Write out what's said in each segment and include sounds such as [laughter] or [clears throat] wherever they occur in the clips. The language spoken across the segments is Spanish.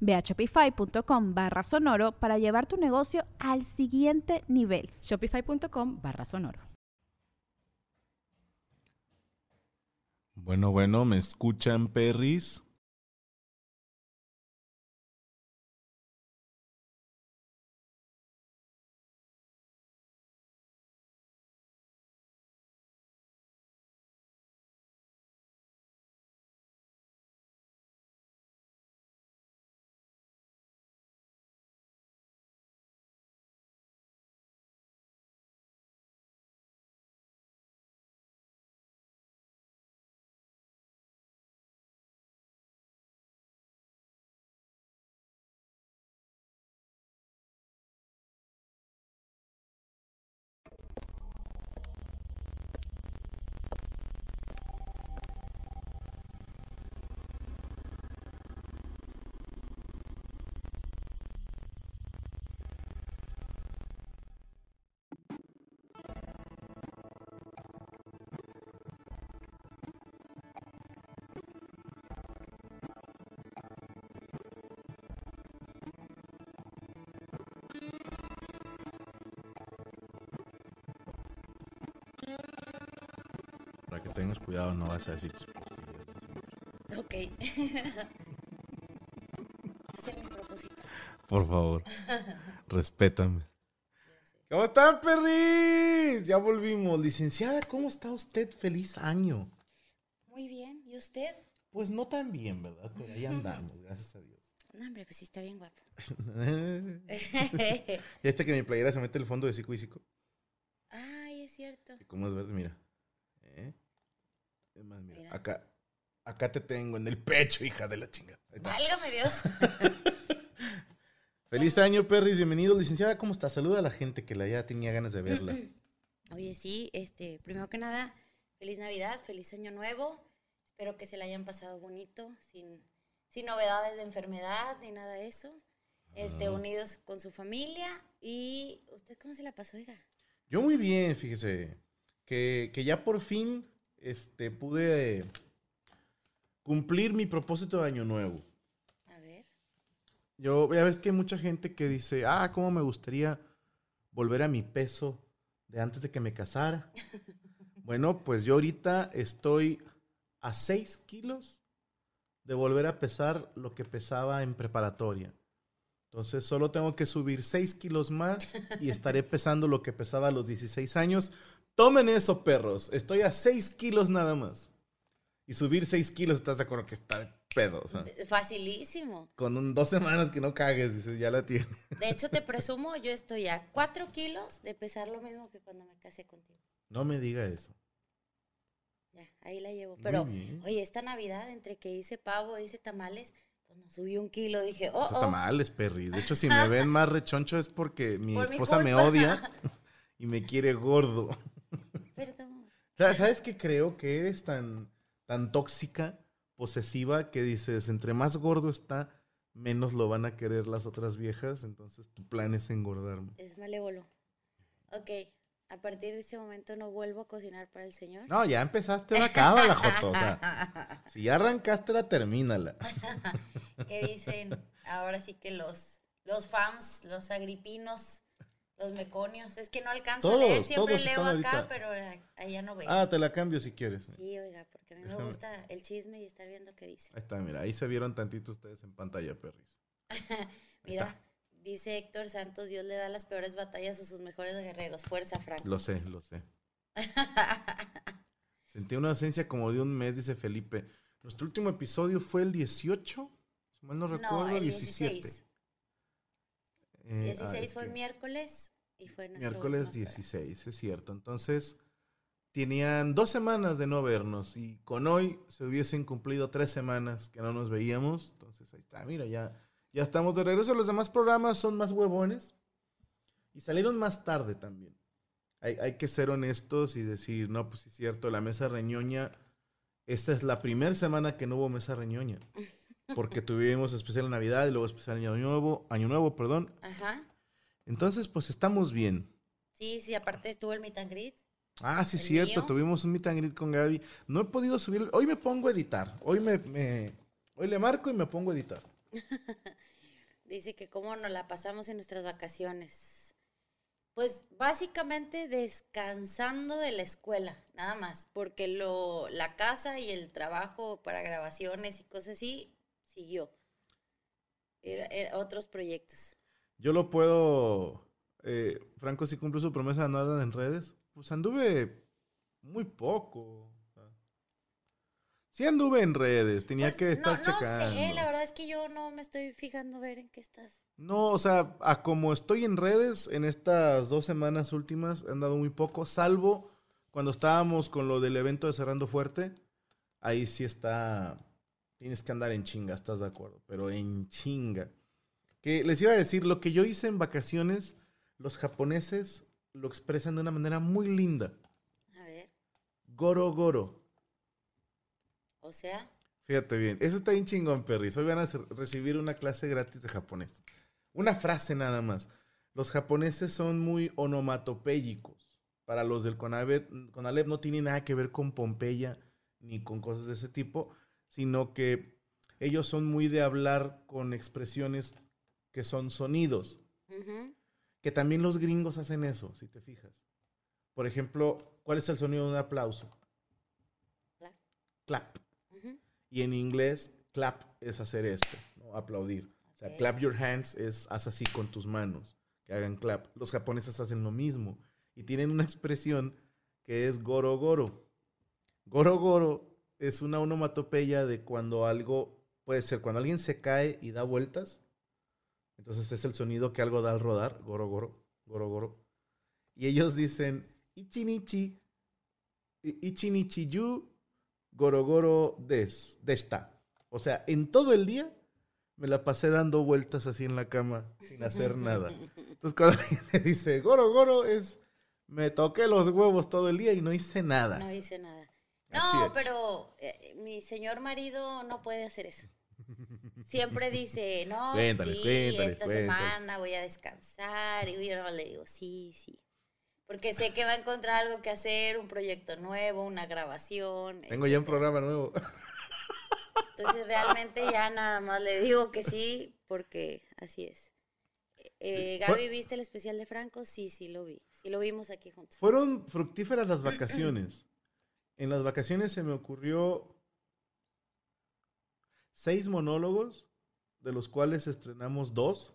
Ve a shopify.com barra sonoro para llevar tu negocio al siguiente nivel. Shopify.com barra sonoro. Bueno, bueno, ¿me escuchan, perris? Para que tengas cuidado, no vas a decir tus. Ok. [laughs] Ese es mi propósito. Por favor, [laughs] respétame. ¿Cómo están, perris? Ya volvimos. Licenciada, ¿cómo está usted? Feliz año. Muy bien. ¿Y usted? Pues no tan bien, ¿verdad? Pero ahí andamos, [laughs] gracias a Dios. No, hombre, pues sí está bien guapo. y este que mi playera se mete el fondo de Cico y Cico. Ay, es cierto. ¿Y cómo es verde? Mira. Es más, mira. Mira. Acá, acá te tengo en el pecho, hija de la chingada. Válgame Dios. [laughs] Feliz año, perris. Bienvenido. Licenciada, ¿cómo está? Saluda a la gente que la ya tenía ganas de verla. [clears throat] Oye, sí, este, primero que nada, feliz Navidad, feliz Año Nuevo. Espero que se la hayan pasado bonito, sin, sin novedades de enfermedad ni nada de eso. Este, Ah. unidos con su familia. ¿Y usted cómo se la pasó, oiga? Yo muy bien, fíjese. Que, que ya por fin este, pude cumplir mi propósito de año nuevo. A ver. Yo, ya ves que hay mucha gente que dice, ah, cómo me gustaría volver a mi peso de antes de que me casara. [laughs] bueno, pues yo ahorita estoy a 6 kilos de volver a pesar lo que pesaba en preparatoria. Entonces solo tengo que subir 6 kilos más y estaré pesando lo que pesaba a los 16 años. Tomen eso, perros. Estoy a 6 kilos nada más. Y subir 6 kilos, ¿estás de acuerdo que está de pedo? O sea, Facilísimo. con un, dos semanas que no cagues, dices, ya la tiene. De hecho, te presumo, yo estoy a 4 kilos de pesar lo mismo que cuando me casé contigo. No me diga eso. Ya, ahí la llevo. Pero, oye, esta Navidad, entre que hice pavo, hice tamales, pues nos subí un kilo. Dije, oh, oh. está mal, es perri. De hecho, si me ven [laughs] más rechoncho es porque mi Por mi esposa me odia [laughs] y me quiere gordo. Perdón. ¿Sabes qué creo? Que eres tan, tan tóxica, posesiva, que dices, entre más gordo está, menos lo van a querer las otras viejas. Entonces tu plan es engordarme. Es malévolo. Ok, a partir de ese momento no vuelvo a cocinar para el señor. No, ya empezaste, ahora cábala, Joto. O sea, si ya arrancaste, la termínala. [laughs] que dicen ahora sí que los, los fans, los agripinos, los meconios. Es que no alcanzo a leer, siempre leo acá, ahorita. pero allá no veo. Ah, te la cambio si quieres. Sí, oiga, porque a mí me gusta el chisme y estar viendo qué dice. Ahí está, mira, ahí se vieron tantito ustedes en pantalla, perris. [laughs] Mira, dice Héctor Santos, Dios le da las peores batallas a sus mejores guerreros. Fuerza, Frank. Lo sé, lo sé. [laughs] Sentí una ausencia como de un mes, dice Felipe. Nuestro último episodio fue el 18, si mal no recuerdo, no, el 17. 16. Eh, 16 ah, es fue que miércoles y fue nuestro miércoles último programa. 16, es cierto. Entonces, tenían dos semanas de no vernos y con hoy se hubiesen cumplido tres semanas que no nos veíamos. Entonces, ahí está, mira, ya, ya estamos de regreso. Los demás programas son más huevones y salieron más tarde también. Hay, hay que ser honestos y decir, no, pues es cierto, la mesa reñoña, esta es la primera semana que no hubo mesa reñoña. [laughs] Porque tuvimos especial Navidad y luego especial Año Nuevo, Año Nuevo, perdón. Ajá. Entonces, pues estamos bien. Sí, sí, aparte estuvo el meet and greet. Ah, sí, ¿El cierto. mío? Tuvimos un meet and greet con Gaby. No he podido subir. Hoy me pongo a editar. Hoy me, me- hoy le marco y me pongo a editar. [laughs] Dice que cómo nos la pasamos en nuestras vacaciones. Pues básicamente descansando de la escuela, nada más, porque lo, la casa y el trabajo para grabaciones y cosas así siguió. Era, era otros proyectos. Yo lo puedo. eh, Franco sí cumplió su promesa de no andar en redes. Pues anduve muy poco. Sí anduve en redes. Tenía Pues, que estar no, checando. No sé, la verdad es que yo no me estoy fijando a ver en qué estás. No, o sea, a como estoy en redes en estas dos semanas últimas, he andado muy poco, salvo cuando estábamos con lo del evento de Cerrando Fuerte. Ahí sí está. Tienes que andar en chinga, ¿estás de acuerdo? Pero en chinga. Que les iba a decir, lo que yo hice en vacaciones, los japoneses lo expresan de una manera muy linda. A ver, Goro Goro. o sea, Fíjate bien, eso está bien chingón, Perris. Hoy van a recibir una clase gratis de japonés. Una frase nada más. Los japoneses son muy onomatopéyicos. Para los del Conalep, Conalep no tiene nada que ver con Pompeya ni con cosas de ese tipo, sino que ellos son muy de hablar con expresiones que son sonidos. Que también los gringos hacen eso, si te fijas. Por ejemplo, ¿cuál es el sonido de un aplauso? Clap. Y en inglés, clap es hacer esto, ¿no? aplaudir. O sea, clap your hands es haz así con tus manos, que hagan clap. Los japoneses hacen lo mismo y tienen una expresión que es goro goro. Goro goro es una onomatopeya de cuando algo, puede ser cuando alguien se cae y da vueltas. Entonces es el sonido que algo da al rodar, goro goro, goro goro. Y ellos dicen ichinichi, ichinichi yu Gorogoro des, desta. O sea, en todo el día me la pasé dando vueltas así en la cama sin hacer nada. Entonces cuando [laughs] alguien me dice Goro Goro es me toqué los huevos todo el día y no hice nada. No hice nada. No, pero eh, mi señor marido no puede hacer eso. Siempre dice, no, Cuéntales, sí, cuéntales, esta cuéntales. semana voy a descansar. Y yo no le digo, sí, sí. Porque sé que va a encontrar algo que hacer, un proyecto nuevo, una grabación. Tengo ya un programa nuevo. Entonces realmente ya nada más le digo que sí, porque así es. Eh, Fue- Gaby, ¿viste el especial de Franco? Sí, sí lo vi. Sí lo vimos aquí juntos. Fueron fructíferas las vacaciones. En las vacaciones se me ocurrió seis monólogos, de los cuales estrenamos dos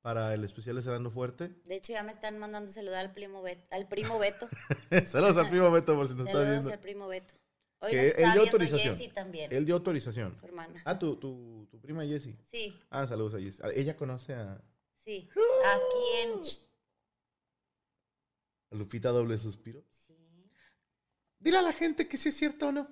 para el especial de Cerrando Fuerte. De hecho, ya me están mandando saludar al primo Beto. Al primo Beto. [laughs] Saludos al primo Beto por si nos está Saludos viendo. al primo Beto. Hoy Que nos él está dio viendo autorización. Jessy también, Él dio autorización. su hermana. Ah, tu, tu, tu prima Jessie. Sí, Ah, saludos a Jessie. Ah, Ella conoce a, sí. [gasps] A Lupita Doble Suspiro. Sí, Dile a la gente que si es cierto o no.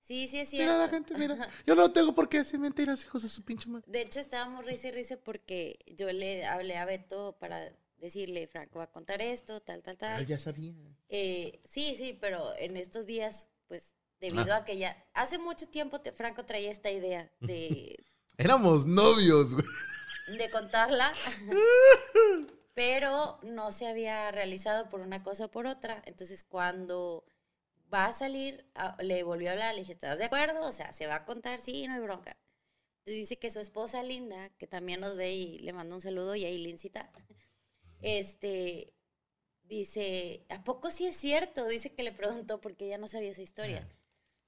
sí, sí es Dile a la cierto. gente, mira. [laughs] Yo no tengo por qué decir mentiras, hijos de su pinche madre. De hecho, estábamos risa y risa porque yo le hablé a Beto para decirle, Franco va a contar esto, tal, tal, tal. ya sabía. Eh, sí, sí, pero en estos días, pues, debido Ah. a que ya... Hace mucho tiempo te- Franco traía esta idea de, [laughs] Éramos novios, güey. de contarla, [laughs] pero no se había realizado por una cosa o por otra. Entonces, cuando va a salir, le volvió a hablar, le dije, ¿estás de acuerdo? O sea, ¿se va a contar? Sí, no hay bronca. Entonces dice que su esposa Linda, que también nos ve y le manda un saludo, y ahí Lincita, este, dice, ¿a poco sí es cierto? Dice que le preguntó porque ella no sabía esa historia.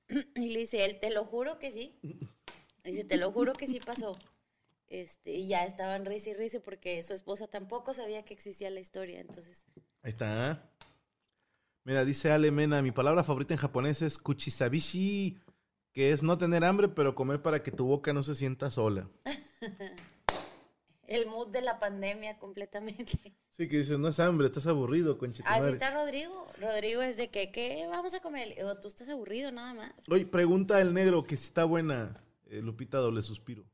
[clears throat] Y le dice, él, te lo juro que sí. Dice, te lo juro que sí pasó. Este, y ya estaban risa y risa porque su esposa tampoco sabía que existía la historia. Entonces, Ahí está. Mira, dice Ale Mena, mi palabra favorita en japonés es kuchisabishi, que es no tener hambre, pero comer para que tu boca no se sienta sola. [laughs] El mood de la pandemia completamente. Sí, que dices, no es hambre, estás aburrido, conchita Así madre". está Rodrigo. Rodrigo es de que, ¿qué vamos a comer? O tú estás aburrido nada más. Oye, pregunta el negro que si está buena, eh, Lupita doble suspiro.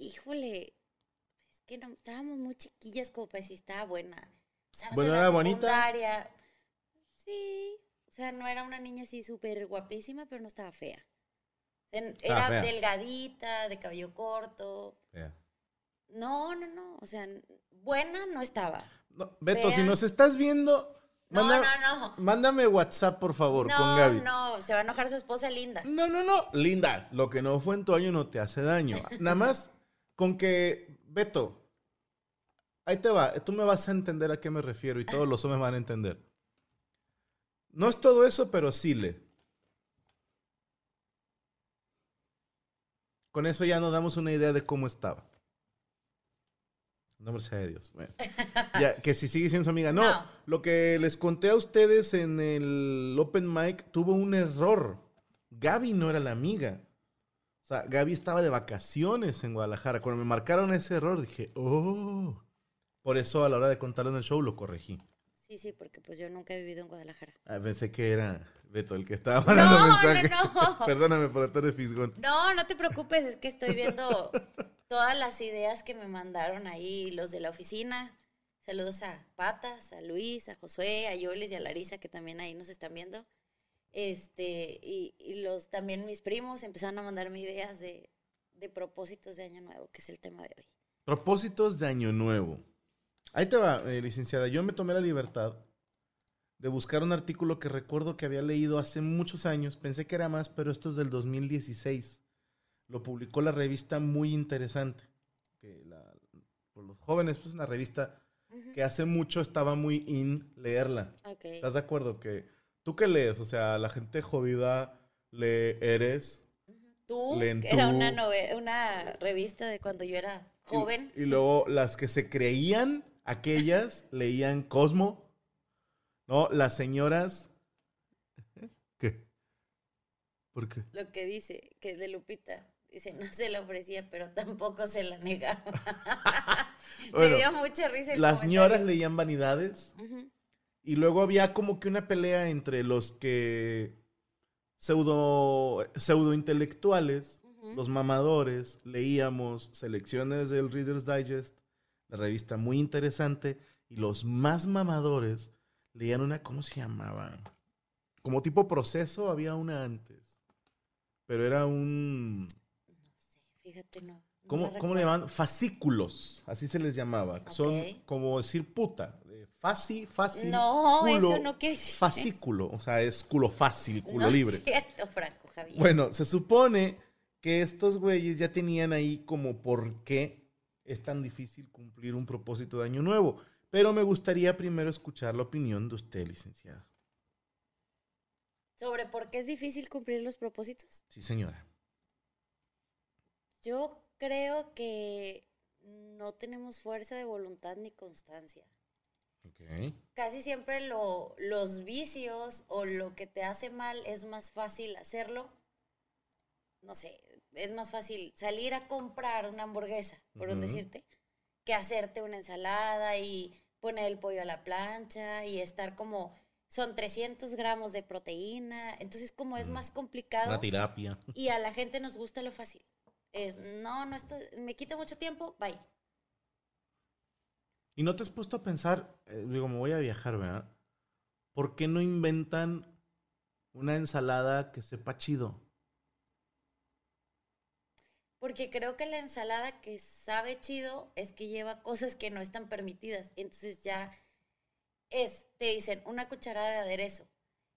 Híjole, es que no, estábamos muy chiquillas como para decir estaba buena. ¿Sabes? Bueno, en la ¿era bonita? Sí, o sea, no era una niña así súper guapísima, pero no estaba fea. O sea, Estaba era fea. delgadita, de cabello corto. No, no, no, o sea, buena no estaba. No, Beto, si nos estás viendo, No, manda- no, no. mándame WhatsApp, por favor, con No, Gaby. no, se va a enojar su esposa linda. No, no, no. Linda, lo que no fue en tu año no te hace daño. [laughs] Nada más con que, Beto, ahí te va. Tú me vas a entender a qué me refiero y todos los hombres van a entender. No es todo eso, pero sí le. Con eso ya nos damos una idea de cómo estaba. Nombre sea de Dios. Bueno. [laughs] Ya, que si sigue siendo su amiga. No, No. lo que les conté a ustedes en el Open Mic tuvo un error. Gaby no era la amiga. O sea, Gaby estaba de vacaciones en Guadalajara. Cuando me marcaron ese error, dije, oh. Por eso a la hora de contarlo en el show lo corregí. Sí, sí, porque pues yo nunca he vivido en Guadalajara. Ah, pensé que era Beto el que estaba mandando No, mensajes. no, no. [laughs] Perdóname por estar de fisgón. No, no te preocupes, es que estoy viendo todas las ideas que me mandaron ahí los de la oficina. Saludos a Patas, a Luis, a Josué, a Yolis y a Larisa que también ahí nos están viendo. Este, y, y los también mis primos empezaron a mandarme ideas de, de propósitos de año nuevo, que es el tema de hoy. Propósitos de Año Nuevo. Ahí te va, eh, licenciada. Yo me tomé la libertad de buscar un artículo que recuerdo que había leído hace muchos años. Pensé que era más, pero esto es del 2016. Lo publicó la revista Muy Interesante. Que la- por los jóvenes, pues una revista que hace mucho estaba muy in leerla. ¿Estás de acuerdo? Que tú qué lees, o sea, la gente jodida lee Eres. Tú, que era una, una revista de cuando yo era y- joven. Y, luego las que se creían, aquellas leían Cosmo. No, las señoras. ¿Qué? ¿Por qué? Lo que dice, que de Lupita. Dice, no se la ofrecía, pero tampoco se la negaba. [laughs] Bueno, Me dio mucha risa el las señoras leían vanidades. Y luego había como que una pelea entre los que pseudo, pseudo intelectuales, los mamadores, leíamos selecciones del Reader's Digest, la revista muy interesante, y los más mamadores leían una, ¿cómo se llamaba? Como tipo proceso, había una antes. Pero era un, No sé, fíjate, no. no ¿cómo, cómo le llamaban? Fascículos, así se les llamaba. Son como decir puta. Fácil, fácil. No, culo, eso no quiere decir. Fascículo, o sea, es culo fácil, culo no libre. es cierto, Franco Javier. Bueno, se supone que estos güeyes ya tenían ahí como por qué es tan difícil cumplir un propósito de año nuevo. Pero me gustaría primero escuchar la opinión de usted, licenciada. ¿Sobre por qué es difícil cumplir los propósitos? Sí, señora. Yo creo que no tenemos fuerza de voluntad ni constancia. Ok. Casi siempre lo- los vicios o lo que te hace mal es más fácil hacerlo. No sé, es más fácil salir a comprar una hamburguesa, por decirte, que hacerte una ensalada y poner el pollo a la plancha y estar como, son 300 gramos de proteína, entonces como es más complicado Una terapia. y a la gente nos gusta lo fácil. Es, no, no, esto me quita mucho tiempo, bye. ¿Y no te has puesto a pensar, eh, digo, me voy a viajar, ¿verdad? ¿Por qué no inventan una ensalada que sepa chido? Porque creo que la ensalada que sabe chido es que lleva cosas que no están permitidas. Entonces ya es, te dicen, una cucharada de aderezo.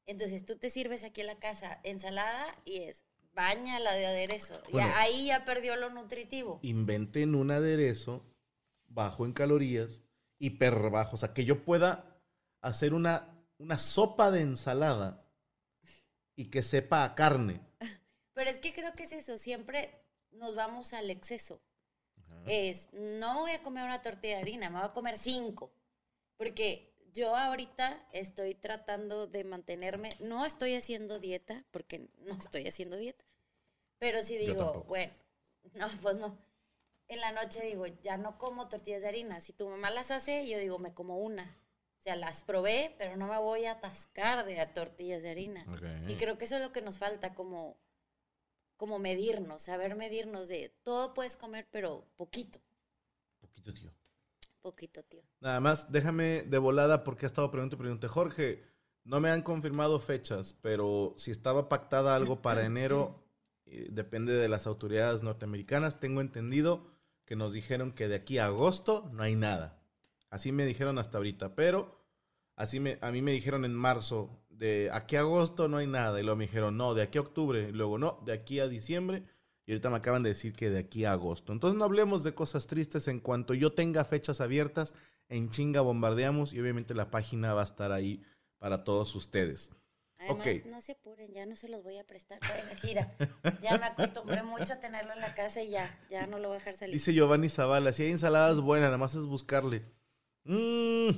Entonces tú te sirves aquí en la casa ensalada y es, baña la de aderezo. Bueno. ya, ahí ya perdió lo nutritivo. inventen un aderezo bajo en calorías, hiper bajo. O sea, que yo pueda hacer una, una sopa de ensalada y que sepa a carne. [laughs] Pero es que creo que es eso, siempre nos vamos al exceso. Es, no voy a comer una tortilla de harina, me voy a comer cinco. Porque yo ahorita estoy tratando de mantenerme, no estoy haciendo dieta, porque no estoy haciendo dieta, pero sí digo, bueno, no, pues no. En la noche digo, ya no como tortillas de harina. Si tu mamá las hace, yo digo, me como una. O sea, las probé, pero no me voy a atascar de tortillas de harina. Y creo que eso es lo que nos falta, como, como medirnos, saber medirnos de todo puedes comer, pero poquito, Poquito, tío. poquito, tío. Nada más, déjame de volada porque ha estado preguntando y preguntando. Jorge, no me han confirmado fechas, pero si estaba pactada algo para enero, eh, depende de las autoridades norteamericanas. Tengo entendido que nos dijeron que de aquí a agosto no hay nada. Así me dijeron hasta ahorita, pero así me, a mí me dijeron en marzo, de aquí a agosto no hay nada. Y luego me dijeron, no, de aquí a octubre. Y luego, no, de aquí a diciembre. Y ahorita me acaban de decir que de aquí a agosto. Entonces no hablemos de cosas tristes. En cuanto yo tenga fechas abiertas, en chinga bombardeamos y obviamente la página va a estar ahí para todos ustedes. Además, no se apuren, ya no se los voy a prestar para la gira. Ya me acostumbré mucho a tenerlo en la casa y ya, ya no lo voy a dejar salir. Dice Giovanni Zavala, si hay ensaladas buenas, nada más es buscarle. Mm,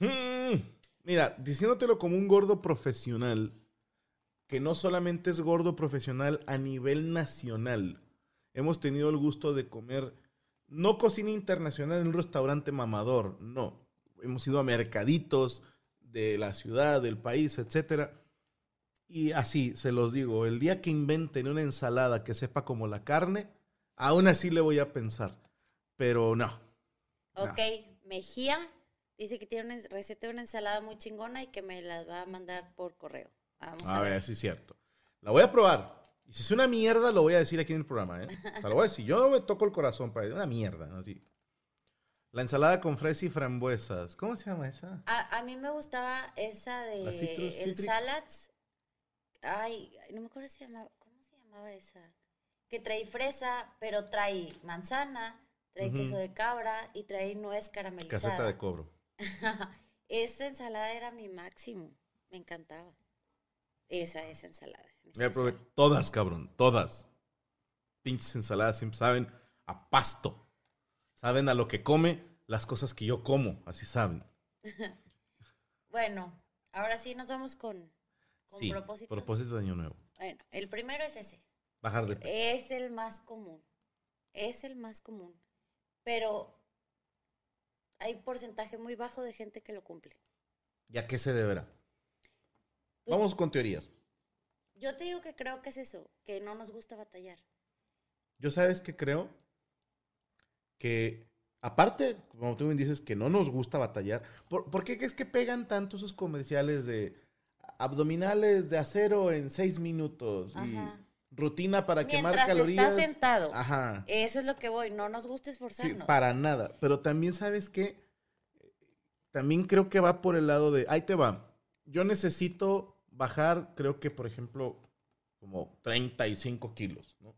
mm. Mira, diciéndotelo como un gordo profesional, que no solamente es gordo profesional a nivel nacional. Hemos tenido el gusto de comer, no cocina internacional en un restaurante mamador, no. Hemos ido a mercaditos de la ciudad, del país, etcétera. Y así, se los digo, el día que inventen una ensalada que sepa como la carne, aún así le voy a pensar. Pero no. Ok, Mejía dice que tiene una receta de una ensalada muy chingona y que me la va a mandar por correo. Vamos a, A ver. ver, sí es cierto. La voy a probar. Y si es una mierda, lo voy a decir aquí en el programa, ¿eh? O sea, lo voy a decir. Yo no me toco el corazón para decir una mierda, así. La ensalada con fresa y frambuesas. ¿Cómo se llama esa? A, a mí me gustaba esa de citrus- el citric. salads. Ay, no me acuerdo si se llamaba, ¿cómo se llamaba esa? Que trae fresa, pero trae manzana, trae queso de cabra y trae nuez caramelizada. Caseta de cobro. Esa ensalada era mi máximo. Me encantaba. Esa, esa ensalada. Ya probé todas, cabrón. Todas. Pinches ensaladas siempre saben a pasto. Saben a lo que come las cosas que yo como. Así saben. [laughs] Bueno, ahora sí nos vamos con, con Sí. propósitos. Propósito de año nuevo. Bueno, el primero es ese. Bajar de peso. Es el más común. Es el más común. Pero hay porcentaje muy bajo de gente que lo cumple. ¿Y a qué se deberá? Pues- Vamos con teorías. Yo te digo que creo que es eso, que no nos gusta batallar. Yo sabes que creo que, aparte, como tú bien dices, que no nos gusta batallar, ¿por, por qué es que pegan tanto esos comerciales de abdominales de acero en seis minutos y Ajá. Rutina para quemar calorías? estás sentado. Ajá. Eso es lo que voy, no nos gusta Sí, esforzarnos. para nada. Pero también sabes que también creo que va por el lado de, ahí te va. Yo necesito bajar, creo que por ejemplo, como 35 kilos, ¿no?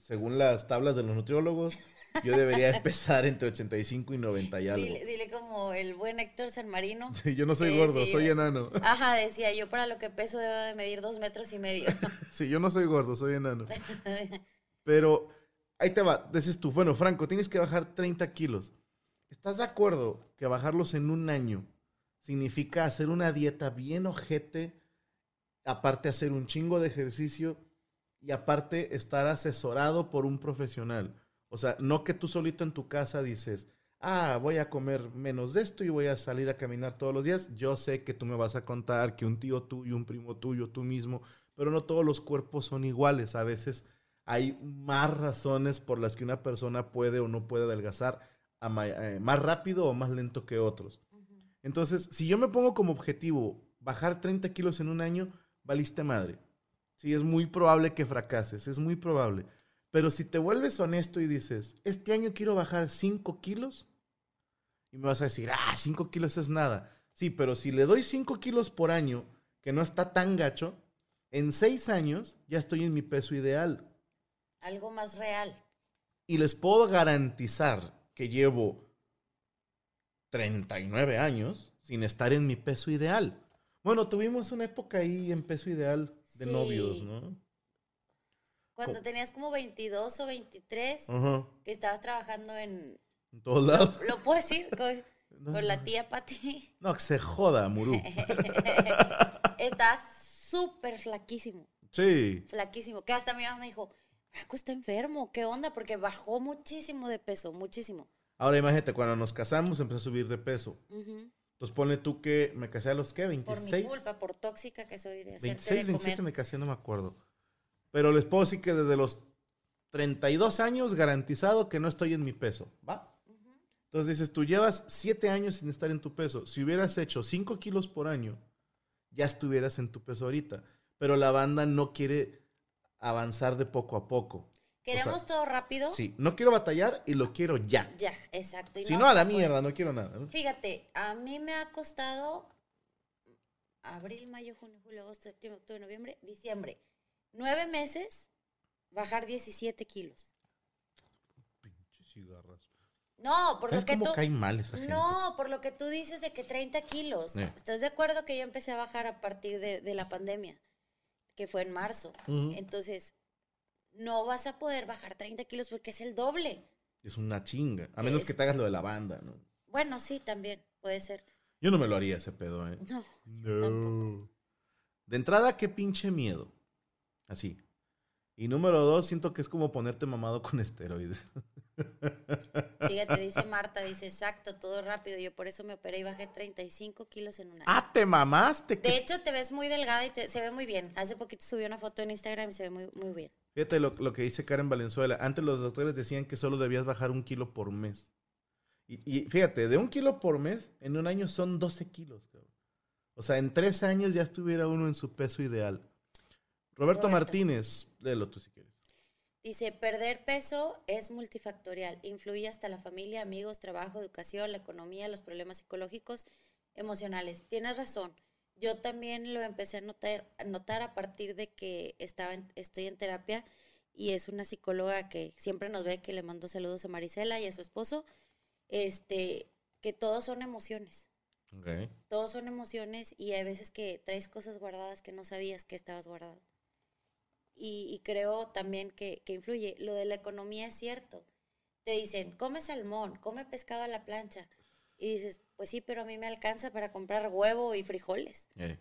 Según las tablas de los nutriólogos, yo debería empezar entre 85 y 90 y algo. Dile, dile como el buen Héctor San Marino. Sí, yo no soy gordo, soy enano. Ajá, decía yo para lo que peso debo de medir dos metros y medio. [laughs] Sí, yo no soy gordo, soy enano. [laughs] Pero ahí te va, dices tú, bueno, Franco, tienes que bajar 30 kilos. ¿Estás de acuerdo que bajarlos en un año significa hacer una dieta bien ojete, aparte hacer un chingo de ejercicio y aparte estar asesorado por un profesional? O sea, no que tú solito en tu casa dices, ah, voy a comer menos de esto y voy a salir a caminar todos los días. Yo sé que tú me vas a contar que un tío tuyo, un primo tuyo, tú mismo, pero no todos los cuerpos son iguales. A veces hay más razones por las que una persona puede o no puede adelgazar a eh, más rápido o más lento que otros. Entonces, si yo me pongo como objetivo bajar 30 kilos en un año, valiste madre. Sí, es muy probable que fracases, es muy probable. Pero si te vuelves honesto y dices, este año quiero bajar 5 kilos, y me vas a decir, ah, 5 kilos es nada. Sí, pero si le doy 5 kilos por año, que no está tan gacho, en 6 años ya estoy en mi peso ideal. Algo más real. Y les puedo garantizar que llevo 39 años sin estar en mi peso ideal. Bueno, tuvimos una época ahí en peso ideal de Sí. novios, ¿no? Cuando tenías como 22 o 23, Ajá. que estabas trabajando en... En todos lados. ¿Lo puedo decir? No, con la tía Pati. No, que se joda, Murú. [laughs] Está súper flaquísimo, Sí. flaquísimo. Que hasta mi mamá me dijo, Franco está enfermo, ¿qué onda? Porque bajó muchísimo de peso, muchísimo. Ahora imagínate, cuando nos casamos empecé a subir de peso. Entonces ponle tú que me casé a los qué, Por 26. mi culpa, por tóxica que soy de hacerte 26, de 27 comer. me casé, no me acuerdo. Pero les puedo decir que desde los 32 años garantizado que no estoy en mi peso, ¿va? Entonces dices, tú llevas 7 años sin estar en tu peso. Si hubieras hecho 5 kilos por año, ya estuvieras en tu peso ahorita. Pero la banda no quiere avanzar de poco a poco. Queremos todo rápido. Sí, no quiero batallar y lo quiero ya. Ya, exacto. y Si no no, a la mierda, no quiero nada. ¿no? Fíjate, a mí me ha costado abril, mayo, junio, julio, agosto, septiembre, octubre, noviembre, diciembre. Nueve meses bajar 17 kilos. Pinches cigarras. No, por lo ¿Sabes que tú... cae mal esa gente? No, por lo que tú dices de que 30 kilos. Eh. ¿Estás de acuerdo que yo empecé a bajar a partir de, de la pandemia? Que fue en marzo. Entonces, no vas a poder bajar 30 kilos porque es el doble. Es una chinga. A menos Es- que te hagas lo de la banda, ¿no? Bueno, sí, también puede ser. Yo no me lo haría ese pedo, ¿eh? No, tampoco. De entrada, qué pinche miedo. Así. Y número dos, siento que es como ponerte mamado con esteroides. [laughs] Fíjate, dice Marta, dice exacto, todo rápido. Yo por eso me operé y bajé 35 kilos en un año. ¡Ah, te mamaste! De hecho, te ves muy delgada y te- se ve muy bien. Hace poquito subí una foto en Instagram y se ve muy, muy bien. Fíjate lo, lo que dice Karen Valenzuela. Antes los doctores decían que solo debías bajar un kilo por mes. Y, y fíjate, de un kilo por mes, en un año son 12 kilos. cabrón. O sea, en tres años ya estuviera uno en su peso ideal. Roberto, Roberto. Martínez, léelo tú si quieres. Dice, perder peso es multifactorial. Influye hasta la familia, amigos, trabajo, educación, la economía, los problemas psicológicos, emocionales. Tienes razón. Yo también lo empecé a notar, a notar a partir de que estaba en- estoy en terapia y es una psicóloga que siempre nos ve, que le mando saludos a Marisela y a su esposo, este, que todos son emociones. Todos son emociones y hay veces que traes cosas guardadas que no sabías que estabas guardado. Y, y creo también que, que influye. Lo de la economía es cierto. Te dicen, come salmón, come pescado a la plancha. Y dices, pues sí, pero a mí me alcanza para comprar huevo y frijoles. Eh,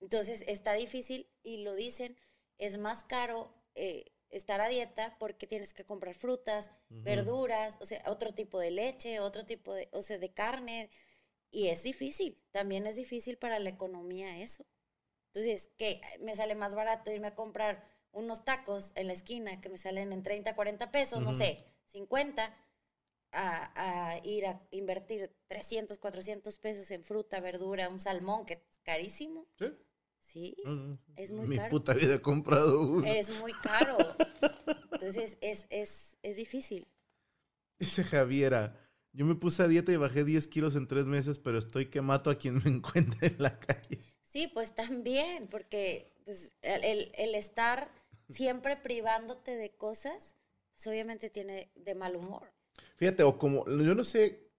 Entonces está difícil y lo dicen, es más caro eh, estar a dieta porque tienes que comprar frutas, Ujú. verduras, o sea, otro tipo de leche, otro tipo de, o sea, de carne. Y es difícil, también es difícil para la economía eso. Entonces, que me sale más barato irme a comprar unos tacos en la esquina que me salen en 30, 40 pesos, no sé, 50, a, a ir a invertir 300, 400 pesos en fruta, verdura, un salmón que es carísimo. ¿Sí? Sí, Mm, Es muy Mi caro. puta vida he comprado uno. es muy caro. Entonces, es, es, es difícil. Dice Javiera, yo me puse a dieta y bajé 10 kilos en tres meses, pero estoy que mato a quien me encuentre en la calle. Sí, pues también, porque pues, el- el estar siempre privándote de cosas, pues obviamente tiene de mal humor. Fíjate, o como, yo no sé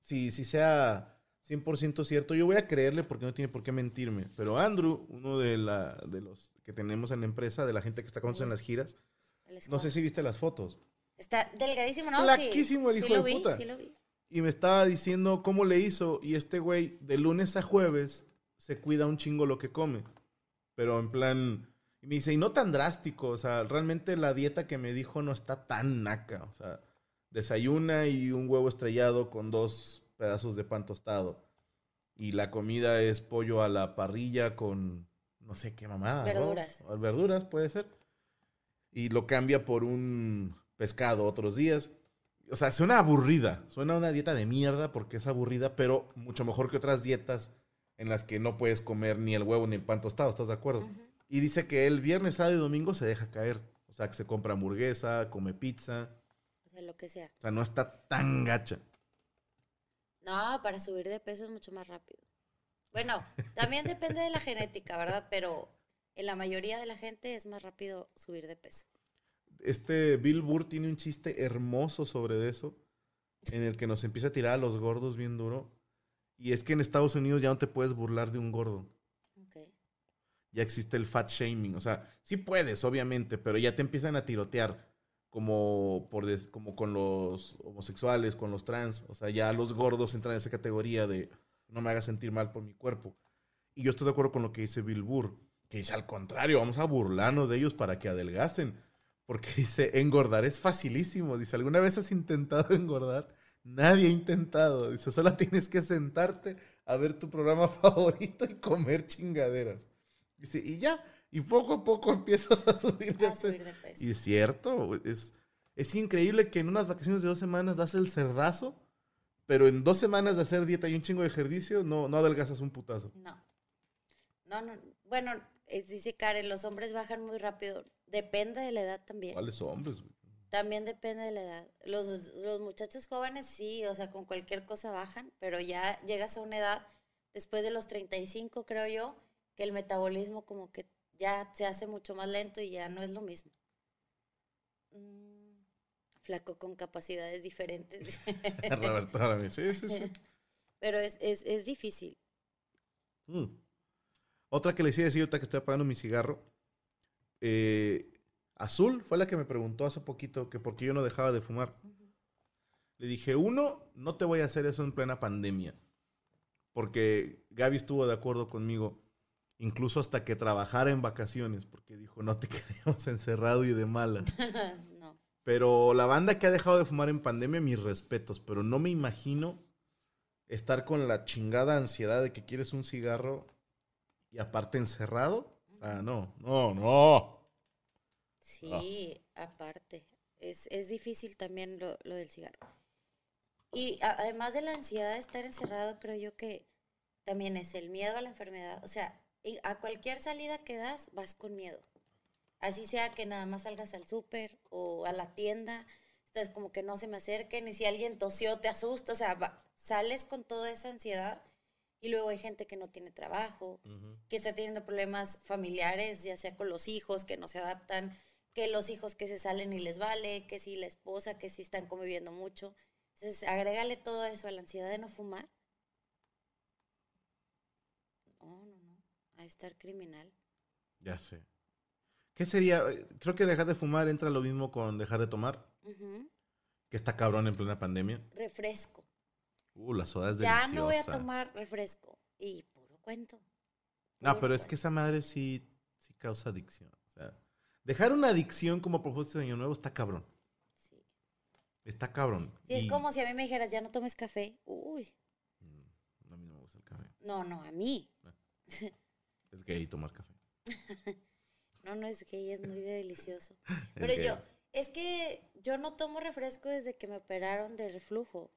si, si sea 100% cierto, yo voy a creerle porque no tiene por qué mentirme, pero Andrew, uno de, la, de los que tenemos en la empresa, de la gente que está con nosotros en las giras, no sé si viste las fotos, Está delgadísimo, ¿no? Flaquísimo el sí, hijo sí de lo vi, puta. Sí lo vi. y me estaba diciendo cómo le hizo, y este güey, de lunes a jueves, se cuida un chingo lo que come, pero en plan... Y me dice, y no tan drástico, o sea, realmente la dieta que me dijo no está tan naca, o sea, desayuna y un huevo estrellado con dos pedazos de pan tostado. Y la comida es pollo a la parrilla con no sé qué mamada. ¿no? Verduras. O Verduras, puede ser. Y lo cambia por un pescado otros días. O sea, suena aburrida. Suena una dieta de mierda porque es aburrida, pero mucho mejor que otras dietas en las que no puedes comer ni el huevo ni el pan tostado, ¿estás de acuerdo? Y dice que el viernes, sábado y domingo se deja caer. O sea, que se compra hamburguesa, come pizza. O sea, lo que sea. O sea, no está tan gacha. No, para subir de peso es mucho más rápido. Bueno, también depende de la genética, ¿verdad? Pero en la mayoría de la gente es más rápido subir de peso. Este Bill Burr tiene un chiste hermoso sobre eso, en el que nos empieza a tirar a los gordos bien duro. Y es que en Estados Unidos ya no te puedes burlar de un gordo. Ya existe el fat shaming. O sea, sí puedes, obviamente, pero ya te empiezan a tirotear. como, por como con los homosexuales, con los trans. O sea, ya los gordos entran en esa categoría de no me hagas sentir mal por mi cuerpo. Y yo estoy de acuerdo con lo que dice Bill Burr, que dice al contrario, vamos a burlarnos de ellos para que adelgacen. Porque [laughs] dice, engordar es facilísimo. Dice, ¿alguna vez has intentado [laughs] engordar? Nadie ha intentado. Dice, solo tienes que sentarte a ver tu programa [laughs] favorito y comer chingaderas. Dice, y ya. Y poco a poco [laughs] empiezas a subir de A peso. subir de peso. Y es cierto, es, es increíble que en unas vacaciones de dos semanas das el cerdazo, pero en dos semanas de hacer dieta y un chingo de ejercicio, no, no adelgazas un putazo. No. No, no. Bueno, es, dice Karen, los hombres bajan muy rápido. Depende de la edad también. ¿Cuáles hombres? güey? También depende de la edad. Los, los muchachos jóvenes sí, o sea, con cualquier cosa bajan, pero ya llegas a una edad, después de los 35, creo yo, que el metabolismo como que ya se hace mucho más lento y ya no es lo mismo. Mm, flaco con capacidades diferentes. [laughs] Roberto Aramis. Sí, sí, sí. [laughs] pero es, es, es difícil. Mm. Otra que le decía decir ahorita que estoy apagando mi cigarro. eh, Azul fue la que me preguntó hace poquito que por qué yo no dejaba de fumar. Le dije, uno, no te voy a hacer eso en plena pandemia. Porque Gaby estuvo de acuerdo conmigo, incluso hasta que trabajara en vacaciones, porque dijo, no te [laughs] queremos encerrado y de malas. [laughs] no. Pero la banda que ha dejado de fumar en pandemia, mis respetos, pero no me imagino estar con la chingada ansiedad de que quieres un cigarro y aparte encerrado. O sea, no, no, no. Sí, aparte. Es, es difícil también lo, lo del cigarro. Y a- además de la ansiedad de estar encerrado, creo yo que también es el miedo a la enfermedad. O sea, y a cualquier salida que das, vas con miedo. Así sea que nada más salgas al súper o a la tienda, estás como que no se me acerquen y si alguien tosió te asusta. O sea, va- sales con toda esa ansiedad y luego hay gente que no tiene trabajo, que está teniendo problemas familiares, ya sea con los hijos que no se adaptan, que los hijos que se salen y les vale, que si la esposa, que si están conviviendo mucho. Entonces, agrégale todo eso a la ansiedad de no fumar. No, no, no. A estar criminal. Ya sé. ¿Qué sería? Creo que dejar de fumar entra lo mismo con dejar de tomar, que está cabrón en plena pandemia. Refresco. Uh, la soda es Ya deliciosa. no voy a tomar refresco. Y puro cuento. No, puro pero es que esa madre sí, sí causa adicción. O sea, dejar una adicción como propósito de año nuevo está cabrón. Sí. Está cabrón. Sí, es como si a mí me dijeras, ya no tomes café. Uy. Mm, A mí no me gusta el café. No, no, a mí. [laughs] Es gay tomar café. [laughs] No, no es gay, es muy delicioso. [laughs] Pero yo, es que yo no tomo refresco desde que me operaron de reflujo,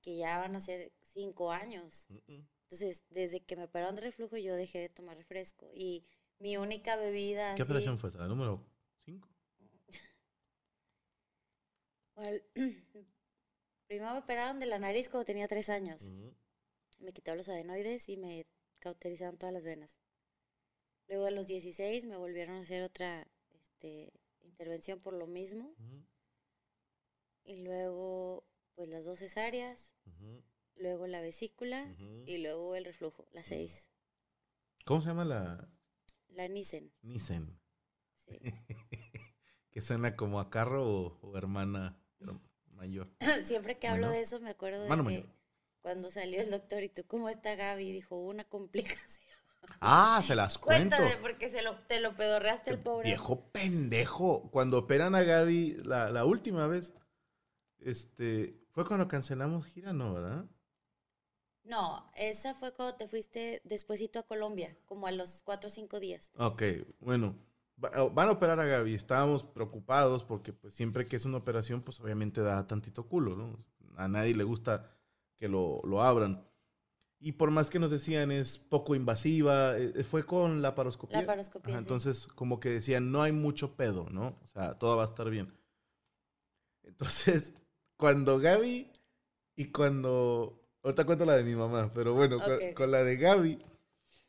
que ya van a ser cinco años. Mm-mm. Entonces, desde que me operaron de reflujo, yo dejé de tomar refresco. Y mi única bebida. ¿Qué así- operación fue esa? ¿La número 5? [laughs] Bueno, [clears throat] primero me operaron de la nariz cuando tenía tres años. Me quitaron los adenoides y me cauterizaron todas las venas. Luego a los 16 me volvieron a hacer otra este, intervención por lo mismo. Y luego, pues las dos cesáreas, luego la vesícula y luego el reflujo, las seis. ¿Cómo se llama la La Nissen. Nissen? sí. [laughs] que suena como a carro o, o hermana her- mayor. [laughs] Siempre que hablo de eso me acuerdo de que mayor. cuando salió el doctor y tú, ¿cómo está Gaby? Dijo, una complicación. Ah, se las cuento. Cuéntame, porque se lo, te lo pedorreaste el pobre. Viejo pendejo. Cuando operan a Gaby la, la última vez, este, fue cuando cancelamos gira, ¿no, verdad? No, esa fue cuando te fuiste despuesito a Colombia, como a los cuatro o cinco días. Ok, bueno, va- van a operar a Gaby. Estábamos preocupados porque pues siempre que es una operación, pues obviamente da tantito culo, ¿no? A nadie le gusta que lo, lo abran. Y por más que nos decían es poco invasiva, eh, fue con la paroscopía. La paroscopía, Ajá, sí. Entonces, como que decían, no hay mucho pedo, ¿no? O sea, todo va a estar bien. Entonces, [laughs] cuando Gaby y cuando... Ahorita cuento la de mi mamá, pero bueno, cu- Ok. con la de Gaby,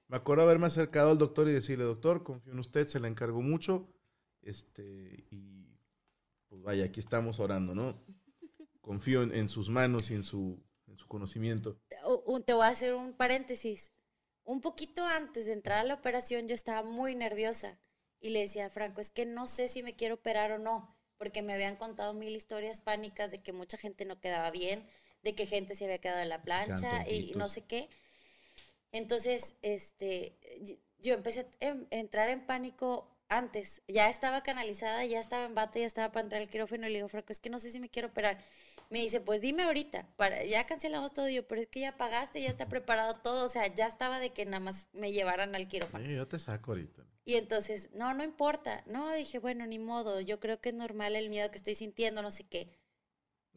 me acuerdo haberme acercado al doctor y decirle, doctor, confío en usted, se la encargo mucho. Este, y pues vaya, aquí estamos orando, ¿no? Confío en, en sus manos y en su, en su conocimiento. Un- te voy a hacer un paréntesis. Un poquito antes de entrar a la operación yo estaba muy nerviosa y le decía a Franco, es que no sé si me quiero operar o no, porque me habían contado mil historias pánicas de que mucha gente no quedaba bien, de que gente se había quedado en la plancha y no sé qué. Entonces, este, yo empecé a em- entrar en pánico antes. Ya estaba canalizada, ya estaba en bate, ya estaba para entrar al quirófano y le digo, Franco, es que no sé si me quiero operar. Me dice, pues dime ahorita, para, ya cancelamos todo. Y yo, pero es que ya pagaste, ya está preparado todo. O sea, ya estaba de que nada más me llevaran al quirófano. Sí, yo te saco ahorita. Y entonces, no, no importa. No, dije, bueno, ni modo. Yo creo que es normal el miedo que estoy sintiendo, no sé qué.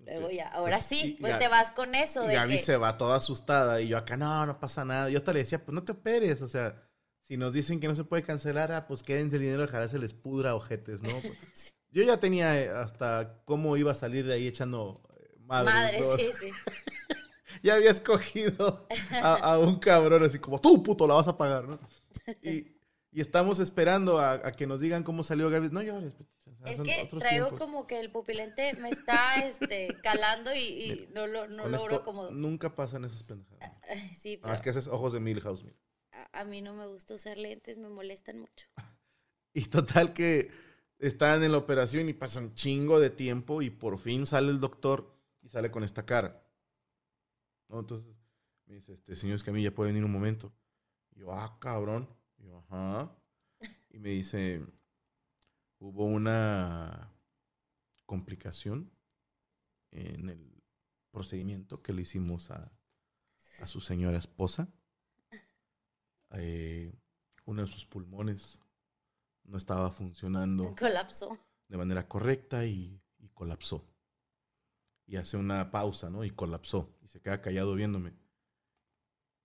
Luego ya, ahora Pues, sí, y pues te vas con eso Y de Gaby que... se va toda asustada y yo acá, no, no pasa nada. Yo hasta le decía, pues no te operes, o sea, si nos dicen que no se puede cancelar, ah, pues quédense el dinero, ojalá se les pudra ojetes, ¿no? [laughs] Pues, Sí. Yo ya tenía eh, hasta cómo iba a salir de ahí echando Madre, sí, sí. [laughs] Ya había escogido a, a un cabrón así como, tú puto, la vas a pagar, ¿no? Y, y estamos esperando a, a que nos digan cómo salió Gaby. No llores, Es que traigo tiempos. como que el pupilente me está este, calando y, y no, lo, no Con logro como... nunca pasan esas pendejadas. [laughs] Sí, Nada más pero que haces ojos de Milhouse, mira. a, a mí no me gusta usar lentes, me molestan mucho. [laughs] Y total que están en la operación y pasan chingo de tiempo y por fin sale el doctor y sale con esta cara. ¿No? Entonces me dice, este señor Escamilla, ¿puede venir un momento? Y yo, ah, cabrón. Y yo, ajá. Y me dice, hubo una complicación en el procedimiento que le hicimos a, a su señora esposa. Eh, uno de sus pulmones no estaba funcionando Colapsó. de manera correcta y, y colapsó. Y hace una pausa, ¿no? Y colapsó. Y se queda callado viéndome.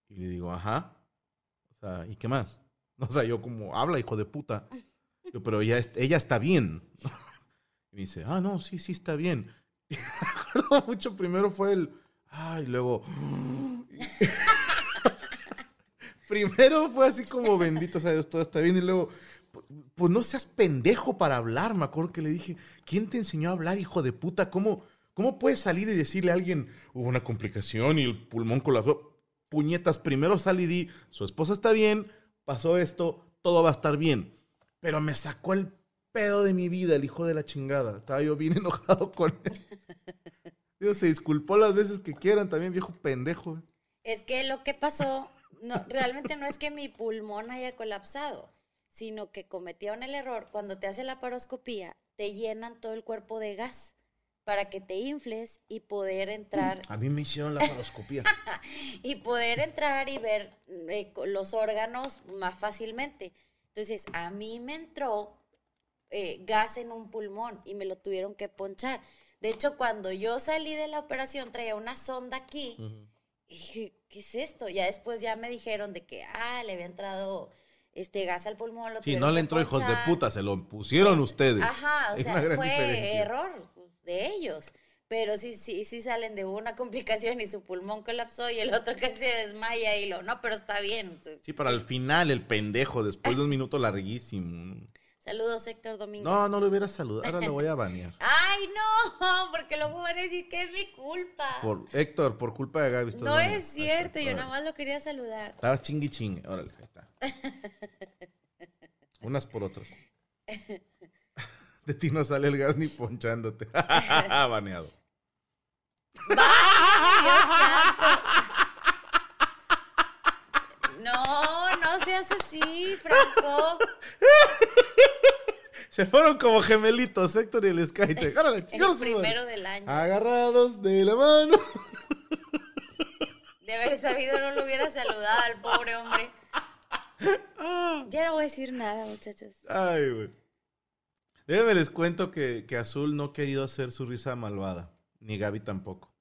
Y le digo, ajá. O sea, ¿y qué más? [laughs] O sea, yo como, habla, hijo de puta. [laughs] Yo, pero ella, ella está bien. [laughs] Y me dice, ah, no, sí, sí está bien. Y me acuerdo mucho, primero fue el, ah, y luego... primero fue así como, bendito sea Dios, todo está bien. Y luego, pues no seas pendejo para hablar. Me acuerdo que le dije, ¿quién te enseñó a hablar, hijo de puta? ¿Cómo, cómo puedes salir y decirle a alguien, hubo una complicación y el pulmón colapsó? Puñetas, primero sal y di, su esposa está bien, pasó esto, todo va a estar bien. Pero me sacó el pedo de mi vida, el hijo de la chingada. Estaba yo bien [laughs] enojado con él. Se disculpó las veces que quieran, también viejo pendejo. Es que lo que pasó, no, realmente no es que mi pulmón haya colapsado, sino que cometieron el error. Cuando te hace la paroscopía, te llenan todo el cuerpo de gas para que te infles y poder entrar A mí me hicieron la paroscopía. [laughs] y poder entrar y ver eh, los órganos más fácilmente. Entonces, a mí me entró eh, gas en un pulmón y me lo tuvieron que ponchar. De hecho, cuando yo salí de la operación, traía una sonda aquí. Y dije, ¿qué es esto? Ya después ya me dijeron de que, ah, le había entrado este gas al pulmón. Lo tuvieron no le entró hijos de ponchar. puta, se lo pusieron ustedes. Ajá, o sea, fue diferencia. error de ellos. Pero sí, sí, sí salen de una complicación y su pulmón colapsó y el otro [laughs] casi se desmaya y lo, no, pero está bien. Entonces, Sí, para el final, el pendejo, después de un minuto larguísimo. saludos, Héctor Domínguez. No, no lo hubiera saludado. Ahora lo voy a banear. [laughs] Ay, no, porque luego van a decir que es mi culpa. Por, Héctor, por culpa de Gaby. no es cierto, yo nada más lo quería saludar. Estabas chingui chingue. Órale, ahí está. [laughs] Unas por otras. De ti no sale el gas ni ponchándote. [laughs] Baneado. Dios santo. No, no seas así, Franco. Se fueron como gemelitos, Héctor y el a el primero del año. Agarrados de la mano. De haber sabido no lo hubiera saludado al pobre hombre. Ya no voy a decir nada, muchachos. Ay, güey. Déjenme les cuento que, que Azul no ha querido hacer su risa malvada. Ni Gaby tampoco.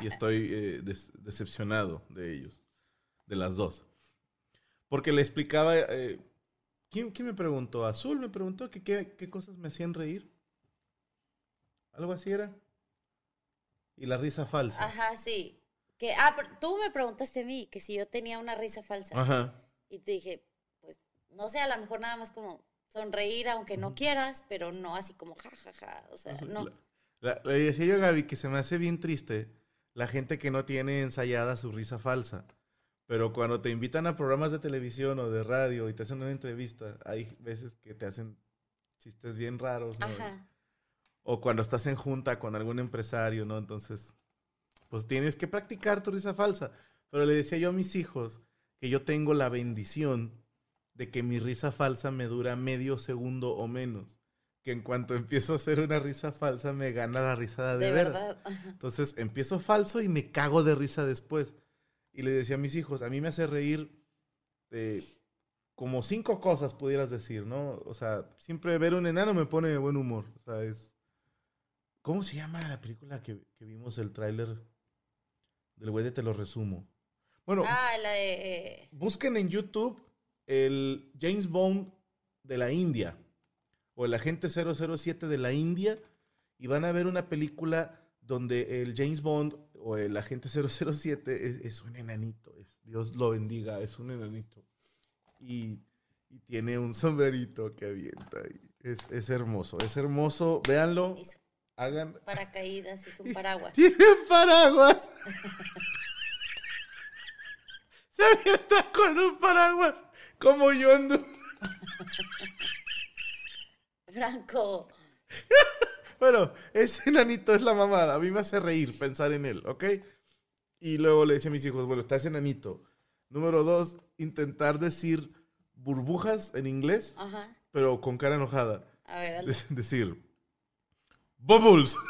Y estoy eh, des- decepcionado de ellos. De las dos. Porque le explicaba. eh, ¿quién, quién me preguntó? Azul me preguntó que qué, qué cosas me hacían reír. Algo así era. Y la risa falsa. Ajá, sí. Que, ah, pero tú me preguntaste a mí que si yo tenía una risa falsa. Ajá. Y te dije, pues, no sé, a lo mejor nada más como sonreír aunque no quieras, pero no así como ja, ja, ja. O sea, no. Le decía yo a Gaby que se me hace bien triste la gente que no tiene ensayada su risa falsa. Pero cuando te invitan a programas de televisión o de radio y te hacen una entrevista, hay veces que te hacen chistes bien raros. ¿no? Ajá. O cuando estás en junta con algún empresario, ¿no? Entonces, pues tienes que practicar tu risa falsa. Pero le decía yo a mis hijos que yo tengo la bendición de que mi risa falsa me dura medio segundo o menos. Que en cuanto empiezo a hacer una risa falsa me gana la risa de, De veras. verdad. Entonces empiezo falso y me cago de risa después. Y le decía a mis hijos, a mí me hace reír eh, como cinco cosas, pudieras decir, ¿no? O sea, siempre ver un enano me pone de buen humor. O sea, es... ¿Cómo se llama la película que, que vimos el tráiler del güey de Te lo resumo? Bueno, Ah, la de... busquen en YouTube el James Bond de la India o el agente 007 de la India y van a ver una película donde el James Bond o el agente 007 es, es un enanito, es- Dios lo bendiga, es un enanito. Y, y tiene un sombrerito que avienta. y Es, es hermoso, es hermoso, véanlo, hagan... paracaídas, es [laughs] un paraguas. ¡Tiene paraguas! [laughs] Se avienta con un paraguas como yo ando. [laughs] Franco, [laughs] Bueno, ese enanito es la mamada. A mí me hace reír pensar en él, ¿ok? Y luego le decía a mis hijos, bueno, está ese enanito. Número dos, intentar decir burbujas en inglés, ajá. pero con cara enojada. A ver. Es decir, bubbles. [laughs]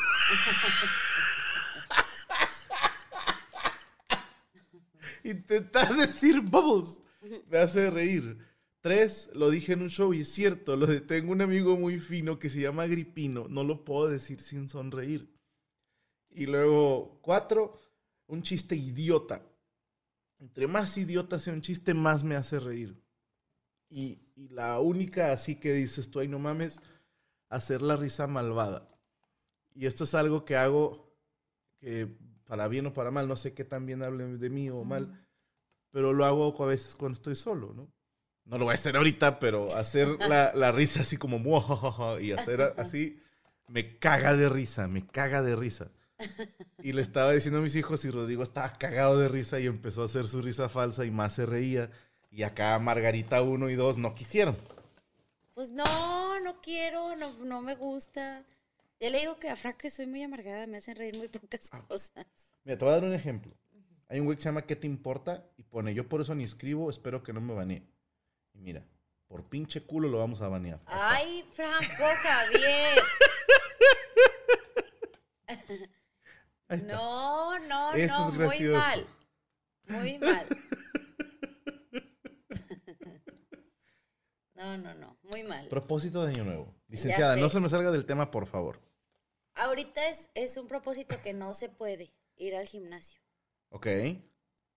Intentar decir bubbles me hace reír. Tres, lo dije en un show y es cierto, lo de tengo un amigo muy fino que se llama Agripino, no lo puedo decir sin sonreír. Y luego, cuatro, un chiste idiota. Entre más idiota sea un chiste, más me hace reír. Y, y la única así que dices tú, ay no mames, hacer la risa malvada. Y esto es algo que hago que para bien o para mal, no sé qué tan bien hablen de mí o mal, pero lo hago a veces cuando estoy solo, ¿no? No lo voy a hacer ahorita, pero hacer la, la risa así como [laughs] y hacer así me caga de risa, me caga de risa. Y le estaba diciendo a mis hijos y Rodrigo estaba cagado de risa y empezó a hacer su risa falsa y más se reía. Y acá Margarita 1 y 2 no quisieron. Pues no, no quiero, no, no me gusta. Ya le digo que a Frank que soy muy amargada, me hacen reír muy pocas Ah. cosas. Mira, te voy a dar un ejemplo. Hay un güey que se llama ¿Qué te importa? Y pone, yo por eso ni escribo, espero que no me banee. Y mira, por pinche culo lo vamos a banear. Ay, Franco Javier. No, no, Eso no, muy mal. Muy mal. [laughs] No, no, no, muy mal. Propósito de Año Nuevo. Licenciada, no se me salga del tema, por favor. Ahorita es, es un propósito que no se puede ir al gimnasio. Ok.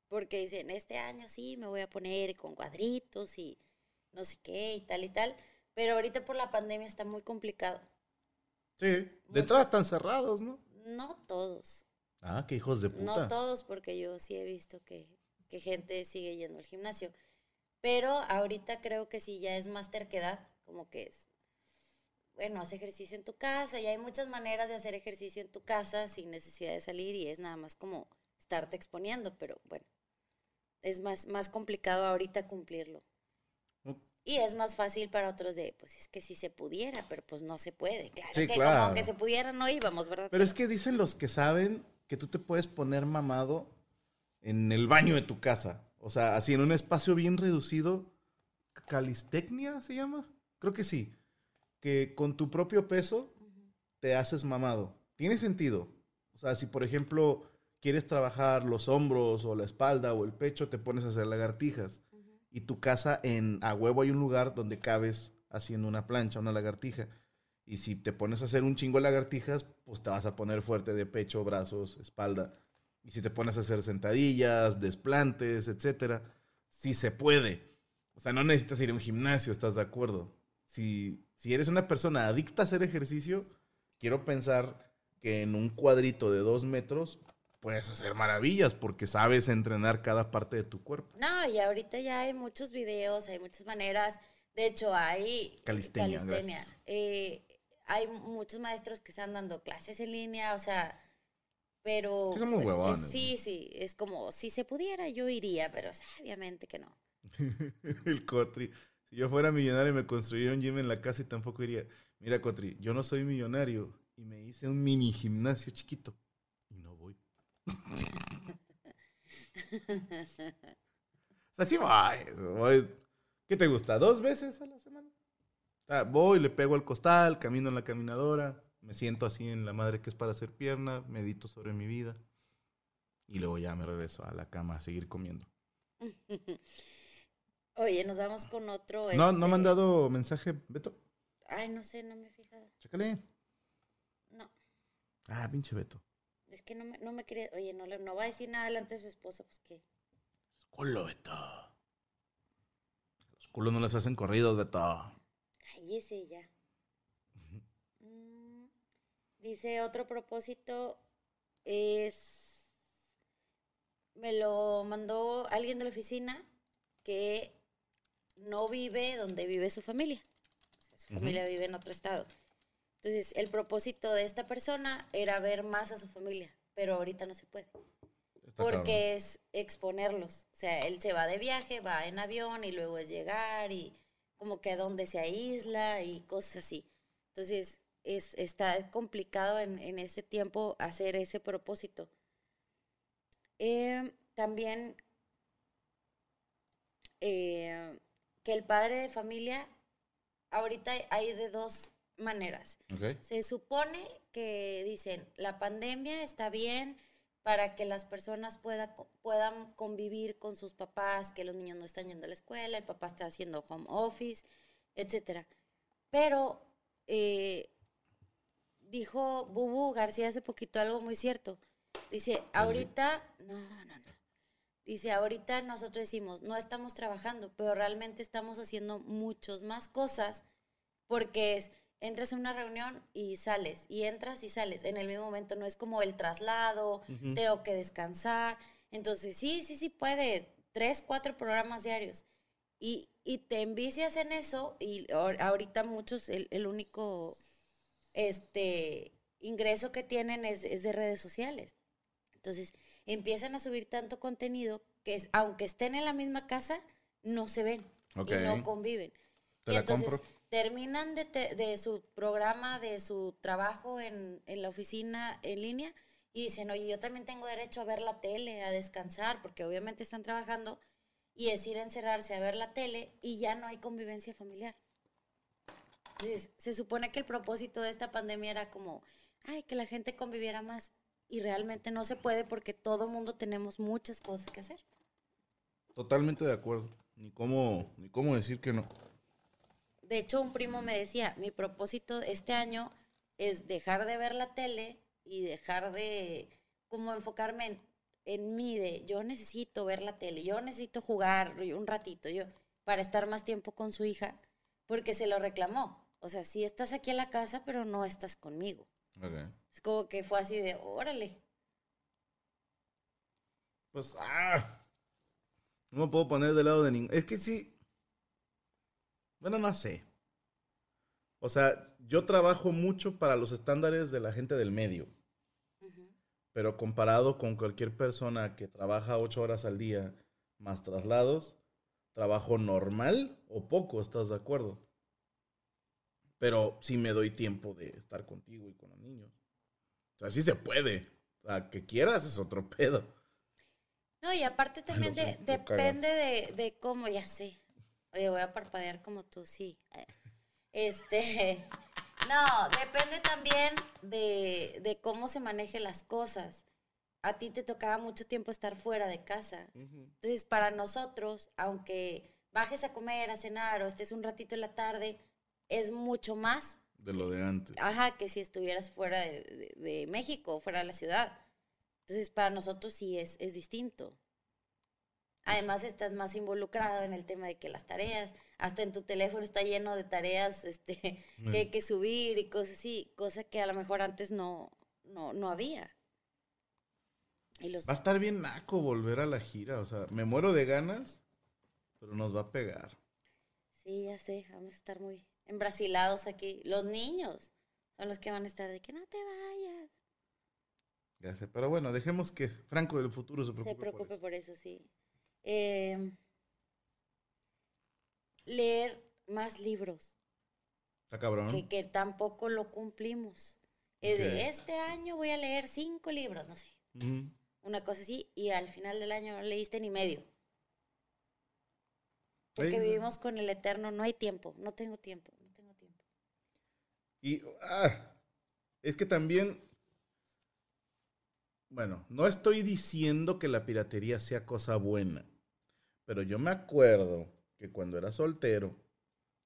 Porque dicen, este año sí me voy a poner con cuadritos y no sé qué y tal y tal. Pero ahorita por la pandemia está muy complicado. Sí. De Muchos. entrada están cerrados, ¿no? No todos. Ah, qué hijos de puta. No todos, porque yo sí he visto que, que gente sigue yendo al gimnasio. Pero ahorita creo que sí ya es más terquedad, como que es, bueno, haz ejercicio en tu casa y hay muchas maneras de hacer ejercicio en tu casa sin necesidad de salir y es nada más como estarte exponiendo, pero bueno, es más, más complicado ahorita cumplirlo. Y es más fácil para otros de, pues es que si se pudiera, pero pues no se puede. Claro Sí, que claro. como que se pudiera no íbamos, ¿verdad? Pero es que dicen los que saben que tú te puedes poner mamado en el baño de tu casa. O sea, así en un espacio bien reducido. ¿Calistecnia se llama? Creo que sí. Que con tu propio peso te haces mamado. Tiene sentido. O sea, si por ejemplo quieres trabajar los hombros o la espalda o el pecho, te pones a hacer lagartijas. Y tu casa en a huevo hay un lugar donde cabes haciendo una plancha, una lagartija. Y si te pones a hacer un chingo de lagartijas, pues te vas a poner fuerte de pecho, brazos, espalda. Y si te pones a hacer sentadillas, desplantes, etcétera, sí se puede. O sea, no necesitas ir a un gimnasio, ¿estás de acuerdo? Si, si eres una persona adicta a hacer ejercicio, quiero pensar que en un cuadrito de dos metros puedes hacer maravillas porque sabes entrenar cada parte de tu cuerpo. No, y ahorita ya hay muchos videos, hay muchas maneras. De hecho, hay Calistenia, gracias. Eh, hay muchos maestros que están dando clases en línea, o sea, pero... Sí, son muy pues, huevones, sí, sí, es como, si se pudiera, yo iría, pero o sea, obviamente que no. [laughs] el Cotri. Si yo fuera millonario me construiría un gym en la casa y tampoco iría. Mira, Cotri, yo no soy millonario y me hice un mini gimnasio chiquito. Y no voy. O sea, sí voy, voy. ¿Qué te gusta? ¿Dos veces a la semana? Ah, voy, le pego al costal, camino en la caminadora, me siento así en la madre que es para hacer pierna, medito sobre mi vida. Y luego ya me regreso a la cama a seguir comiendo. [laughs] Oye, nos vamos con otro. ¿No, ¿no me han este, dado mensaje, Beto? Ay, no sé, no me he fijado. Chécale. No, Ah, pinche Beto. Es que no me, no me quería. Oye, no, le- no va a decir nada delante de su esposa, pues qué. Culo, Beto. Los culos no les hacen corridos, Beto. Cállese ya. Mm, Dice otro propósito es. Me lo mandó alguien de la oficina que no vive donde vive su familia. O sea, su familia vive en otro estado. Entonces, el propósito de esta persona era ver más a su familia, pero ahorita no se puede. Está Porque es exponerlos. O sea, él se va de viaje, va en avión y luego es llegar y como que a dónde se aísla y cosas así. Entonces, es, está complicado en, en ese tiempo hacer ese propósito. Eh, también eh, que el padre de familia, ahorita hay de dos maneras. Se supone que dicen, la pandemia está bien para que las personas pueda- puedan convivir con sus papás, que los niños no están yendo a la escuela, el papá está haciendo home office, etcétera. Pero eh, dijo Bubu García hace poquito algo muy cierto. Dice, ahorita, no, no, no. Dice, ahorita nosotros decimos, no estamos trabajando, pero realmente estamos haciendo muchas más cosas porque es, entras a una reunión y sales, y entras y sales en el mismo momento, no es como el traslado, tengo que descansar. Entonces, sí, sí, sí puede, tres, cuatro programas diarios. Y, y te envicias en eso, y ahor- ahorita muchos, el, el único este, ingreso que tienen es, es de redes sociales. Entonces, empiezan a subir tanto contenido que es- aunque estén en la misma casa, no se ven y no conviven. Te y la entonces compro. Terminan de, te- de su programa, de su trabajo en, en la oficina en línea y dicen, oye, yo también tengo derecho a ver la tele, a descansar, porque obviamente están trabajando, y es ir a encerrarse a ver la tele y ya no hay convivencia familiar. Entonces, se supone que el propósito de esta pandemia era como, ay, que la gente conviviera más. Y realmente no se puede porque todo mundo tenemos muchas cosas que hacer. Totalmente de acuerdo. Ni cómo, ni cómo decir que no. De hecho, un primo me decía, mi propósito este año es dejar de ver la tele y dejar de como enfocarme en, en mí, de yo necesito ver la tele, yo necesito jugar un ratito, yo, para estar más tiempo con su hija, porque se lo reclamó. O sea, sí estás aquí en la casa, pero no estás conmigo. Ok. Es como que fue así de, órale. Pues, ah. No me puedo poner del lado de ningún. Es que sí. Bueno, no sé. O sea, yo trabajo mucho para los estándares de la gente del medio. Pero comparado con cualquier persona que trabaja ocho horas al día más traslados, trabajo normal o poco, ¿estás de acuerdo? Pero sí me doy tiempo de estar contigo y con los niños. O sea, sí se puede. O sea, que quieras es otro pedo. No, y aparte también de- depende de, de cómo, ya sé. Oye, voy a parpadear como tú, sí. Este, [laughs] no, depende también de, de cómo se manejen las cosas. A ti te tocaba mucho tiempo estar fuera de casa. Entonces, para nosotros, aunque bajes a comer, a cenar o estés un ratito en la tarde, es mucho más, De lo de antes. ajá, que si estuvieras fuera de, de- de México, fuera de la ciudad. Entonces, para nosotros sí es, es distinto. Además, estás más involucrado en el tema de que las tareas, hasta en tu teléfono está lleno de tareas este, que hay que subir y cosas así, cosa que a lo mejor antes no, no, no había. Y los, Va a estar bien naco volver a la gira. O sea, me muero de ganas, pero nos va a pegar. sí, ya sé, vamos a estar muy embrasilados aquí. Los niños son los que van a estar de que no te vayas. Ya sé. Pero bueno, dejemos que Franco del futuro se preocupe. Se por preocupe eso. por eso, sí. Eh, leer más libros, Está cabrón. que, que tampoco lo cumplimos. Este año voy a leer cinco libros, no sé, una cosa así, y al final del año no leíste ni medio. Porque vivimos con el eterno, no hay tiempo, no tengo tiempo, no tengo tiempo. Y ah, es que también, bueno, no estoy diciendo que la piratería sea cosa buena, pero yo me acuerdo que cuando era soltero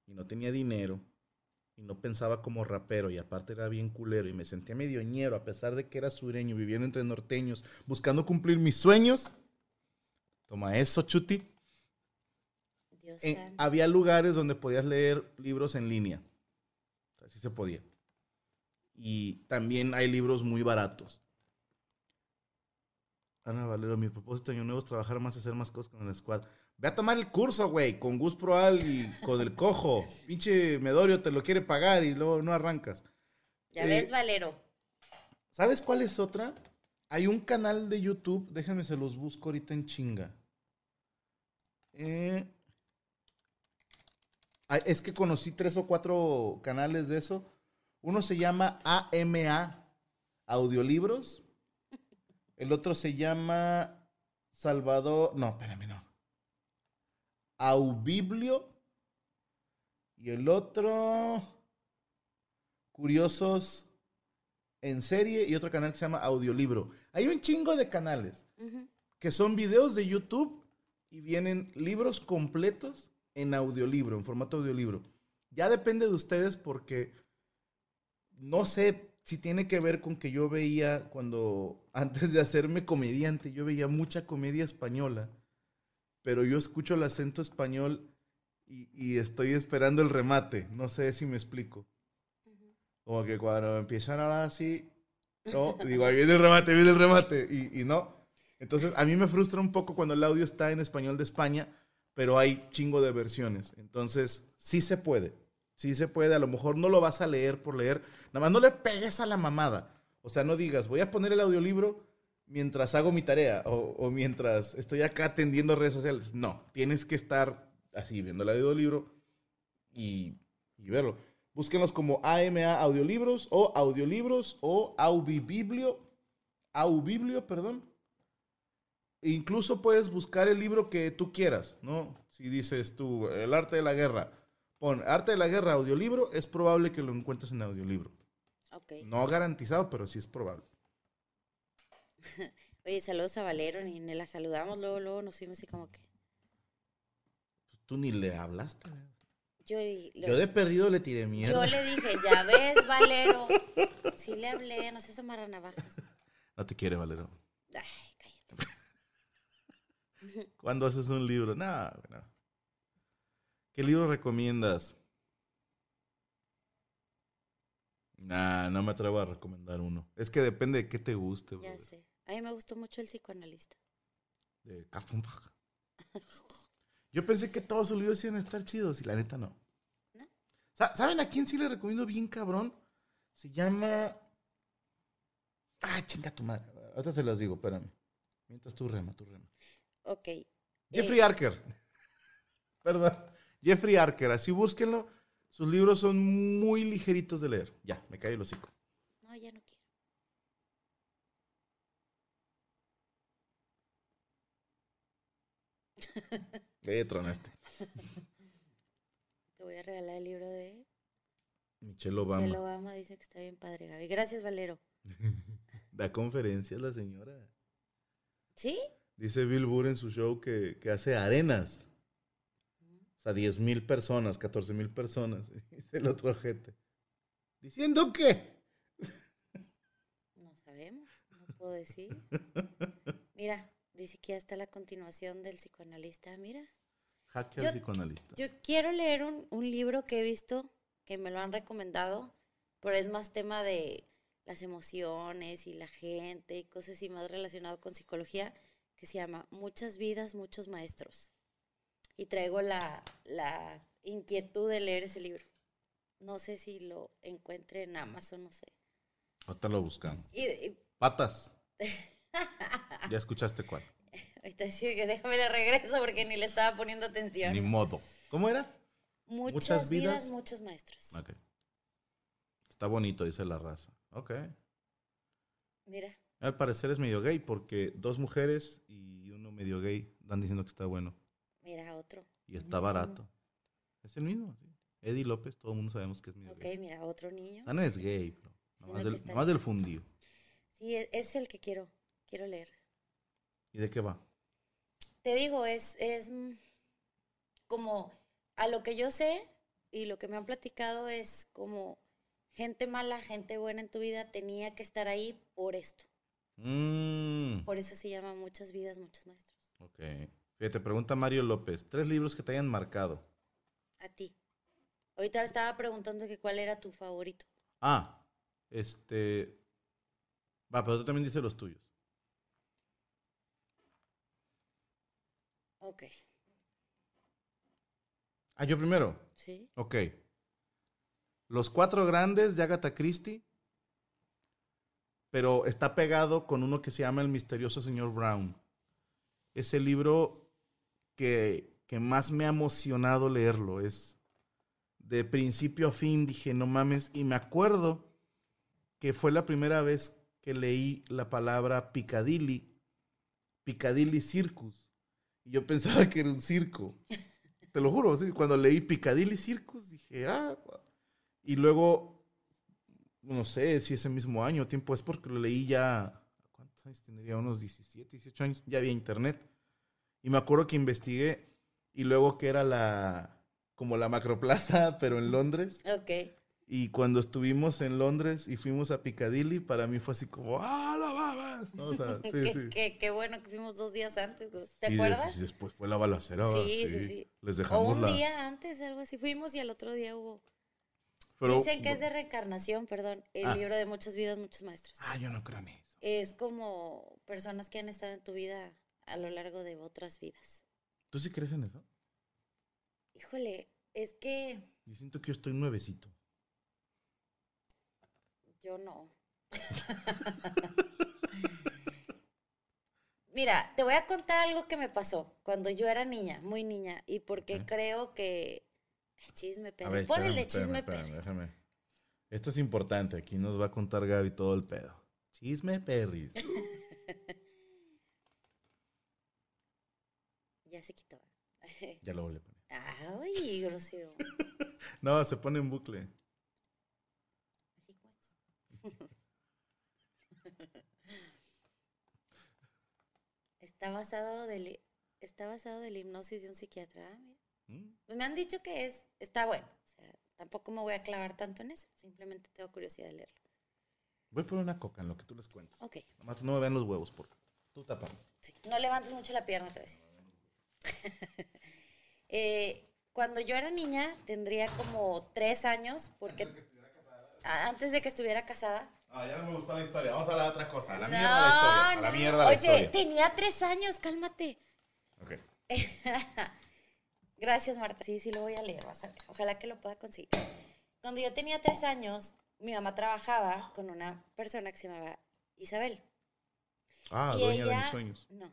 y no tenía dinero y no pensaba como rapero y aparte era bien culero y me sentía medio ñero a pesar de que era sureño, viviendo entre norteños, buscando cumplir mis sueños. Toma eso, Chuti. Dios En- santo. había lugares donde podías leer libros en línea. Así se podía. Y también hay libros muy baratos. Ana Valero, mi propósito de año nuevo es trabajar más y hacer más cosas con el squad. Ve a tomar el curso, güey, con Gus Proal y con el cojo. [laughs] Pinche Medorio te lo quiere pagar y luego no arrancas. Ya eh, ves, Valero. ¿Sabes cuál es otra? Hay un canal de YouTube, déjenme se los busco ahorita en chinga. Eh, es que conocí tres o cuatro canales de eso. Uno se llama AMA, Audiolibros. El otro se llama Salvador, no, espérame, no. Aubiblio. Y el otro, Curiosos en serie y otro canal que se llama Audiolibro. Hay un chingo de canales que son videos de YouTube y vienen libros completos en audiolibro, en formato audiolibro. Ya depende de ustedes porque no sé si tiene que ver con que yo veía cuando, antes de hacerme comediante, yo veía mucha comedia española, pero yo escucho el acento español y, y estoy esperando el remate. No sé si me explico. Como que cuando empiezan a hablar así, no, digo, ahí viene el remate, viene el remate, y, y no. Entonces, a mí me frustra un poco cuando el audio está en español de España, pero hay chingo de versiones. Entonces, sí se puede, sí se puede. A lo mejor no lo vas a leer por leer, nada más no le pegues a la mamada. O sea, no digas, voy a poner el audiolibro mientras hago mi tarea o, o mientras estoy acá atendiendo redes sociales. No, tienes que estar así viendo el audiolibro y, y verlo. Búsquenlos como AMA Audiolibros o Audiolibros o Aubibiblio. Aubiblio, perdón. E incluso puedes buscar el libro que tú quieras, ¿no? Si dices tú, El arte de la guerra, pon Arte de la guerra audiolibro, es probable que lo encuentres en audiolibro. Ok. No garantizado, pero sí es probable. [laughs] Oye, saludos a Valero, ni, ni la saludamos, luego, luego nos fuimos así como que. Tú ni le hablaste. Yo, lo- Yo de perdido le tiré yo mierda. le dije, ya ves, Valero. Sí le hablé, no seas amarra navajas. No te quiere, Valero. Ay, cállate. [laughs] ¿Cuándo haces un libro? Nada, no. ¿Qué libro recomiendas? Nah, no me atrevo a recomendar uno. Es que depende de qué te guste, Ya brother. sé. A mí me gustó mucho el psicoanalista. De Kaffenbach. Yo pensé que todos sus libros iban a estar chidos y la neta no. ¿No? Sa- ¿Saben a quién sí le recomiendo bien cabrón? Se llama... Ah, chinga tu madre. Ahorita te las digo, espérame. Mientras tú rema, tú rema. Ok. Jeffrey Eh, Arker. [laughs] Perdón. Jeffrey Arker, así búsquenlo. Sus libros son muy ligeritos de leer. Ya, me cae el hocico. No, ya no quiero. [laughs] Eh, tronaste. [laughs] Te voy a regalar el libro de Michelle Obama. Cielo Obama. Dice que está bien padre, Gaby. Gracias, Valero. [laughs] Da conferencias la señora. ¿Sí? Dice Bill Burr en su show que, que hace arenas. Sea, 10 mil personas, 14 mil personas. [laughs] Dice el otro gente. ¿Diciendo qué? No sabemos, no puedo decir. Mira, dice que ya está la continuación del psicoanalista. Mira, Hacker Yo- psicoanalista. yo quiero leer un, un libro que he visto, que me lo han recomendado, pero es más tema de las emociones y la gente y cosas así más relacionado con psicología, que se llama Muchas vidas, muchos maestros. Y traigo la, la inquietud de leer ese libro. No sé si lo encuentre en Amazon, no sé. Ahorita lo buscamos. Y, y- Patas. [laughs] Ya escuchaste cuál. ahorita sí que déjame le regreso porque ni le estaba poniendo atención. Ni modo. ¿Cómo era? Muchas, muchas vidas, vidas. muchos maestros. Ok. Está bonito, dice la raza. Ok. Mira, Al parecer es medio gay porque dos mujeres y uno medio gay están diciendo que está bueno. Mira otro. Y está barato. Es el mismo. sí. Eddie López, todo el mundo sabemos que es medio Ok, gay. mira, otro niño. Ah, no es gay, pero no, nomás, del, nomás del fundido. Sí, es, es el que quiero, quiero leer. ¿Y de qué va? Te digo, es, es como a lo que yo sé y lo que me han platicado es como gente mala, gente buena en tu vida tenía que estar ahí por esto. Mm, Por eso se llama Muchas vidas, muchos maestros. ok. Fíjate, pregunta Mario López. Tres libros que te hayan marcado. A ti. Ahorita estaba preguntando que cuál era tu favorito. Ah, este... Va, pero tú también dices los tuyos. Ok. Ah, yo primero. ¿Sí? Ok. Los cuatro grandes de Agatha Christie, pero está pegado con uno que se llama El misterioso señor Brown. Es el libro que, que más me ha emocionado leerlo. Es de principio a fin, dije, no mames. Y me acuerdo que fue la primera vez que leí la palabra Piccadilly, Piccadilly Circus. Y yo pensaba que era un circo. [laughs] Te lo juro, sí, cuando leí Piccadilly Circus dije, ah, y luego, no sé si ese mismo año, tiempo es porque lo leí ya, ¿cuántos años tendría? Unos 17, 18 años, ya había internet. Y me acuerdo que investigué y luego que era la, como la macroplaza, [laughs] pero en Londres. Ok. Y cuando estuvimos en Londres y fuimos a Piccadilly, para mí fue así como, ¡ah, la babas! ¿no? O sea, [laughs] sí, qué, sí. qué- qué bueno que fuimos dos días antes. ¿Te Sí, des- acuerdas? después fue la balacera. ¿va? Sí, sí, sí. Les O dejamos un la... día antes, algo así. Fuimos y al otro día hubo. pero- Dicen que es de reencarnación, perdón. El Ah. libro de muchas vidas, muchos maestros. Ah, yo no creo en eso. Es como personas que han estado en tu vida a lo largo de otras vidas. ¿Tú sí crees en eso? Híjole, es que Yo siento que yo estoy nuevecito. yo no. [laughs] Mira, te voy a contar algo que me pasó cuando yo era niña, muy niña, y porque creo que... Chisme, Pérez. ver, Pon el de espérame, chisme, Pérez. déjame. Esto es importante. Aquí nos va a contar Gaby todo el pedo. Chisme Perris. [laughs] Ya se quitó. [laughs] Ya lo volví a poner. Ay, grosero. [laughs] No, se pone en bucle. [laughs] Está basado del está basado de la hipnosis de un psiquiatra. ah, mira. ¿Mm? Pues me han dicho que es está bueno. O sea, tampoco me voy a clavar tanto en eso. Simplemente tengo curiosidad de leerlo. Voy por una coca en lo que tú les cuentas. Ok. Nomás no me vean los huevos, por Tú tapa. Sí. No levantes mucho la pierna otra vez. [laughs] Eh, cuando yo era niña, tendría como tres años, porque a- antes de que estuviera casada. Ah, ya no me gustó la historia. Vamos a la otra cosa. A la No, mierda la historia. A la mierda la Oye, historia. tenía tres años, cálmate. Ok. [laughs] Gracias, Marta. Sí, sí lo voy a leer, vas a ver. Ojalá que lo pueda conseguir. Cuando yo tenía tres años, mi mamá trabajaba con una persona que se llamaba Isabel. Ah, y dueña de mis sueños. No.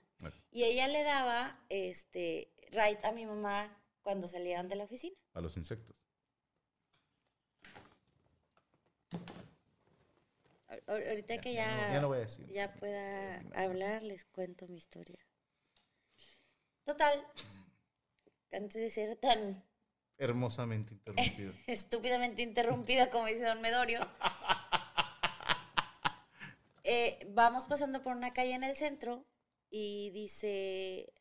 Y ella le daba este right a mi mamá cuando salían de la oficina. A los insectos. Ahor- ahor- Ahorita que ya ya, no- voy a decir. ya pueda hablar, les cuento mi historia. Total, antes de ser tan Hermosamente interrumpido. [laughs] estúpidamente interrumpida, como dice Don Medorio, [laughs] eh, vamos pasando por una calle en el centro y dice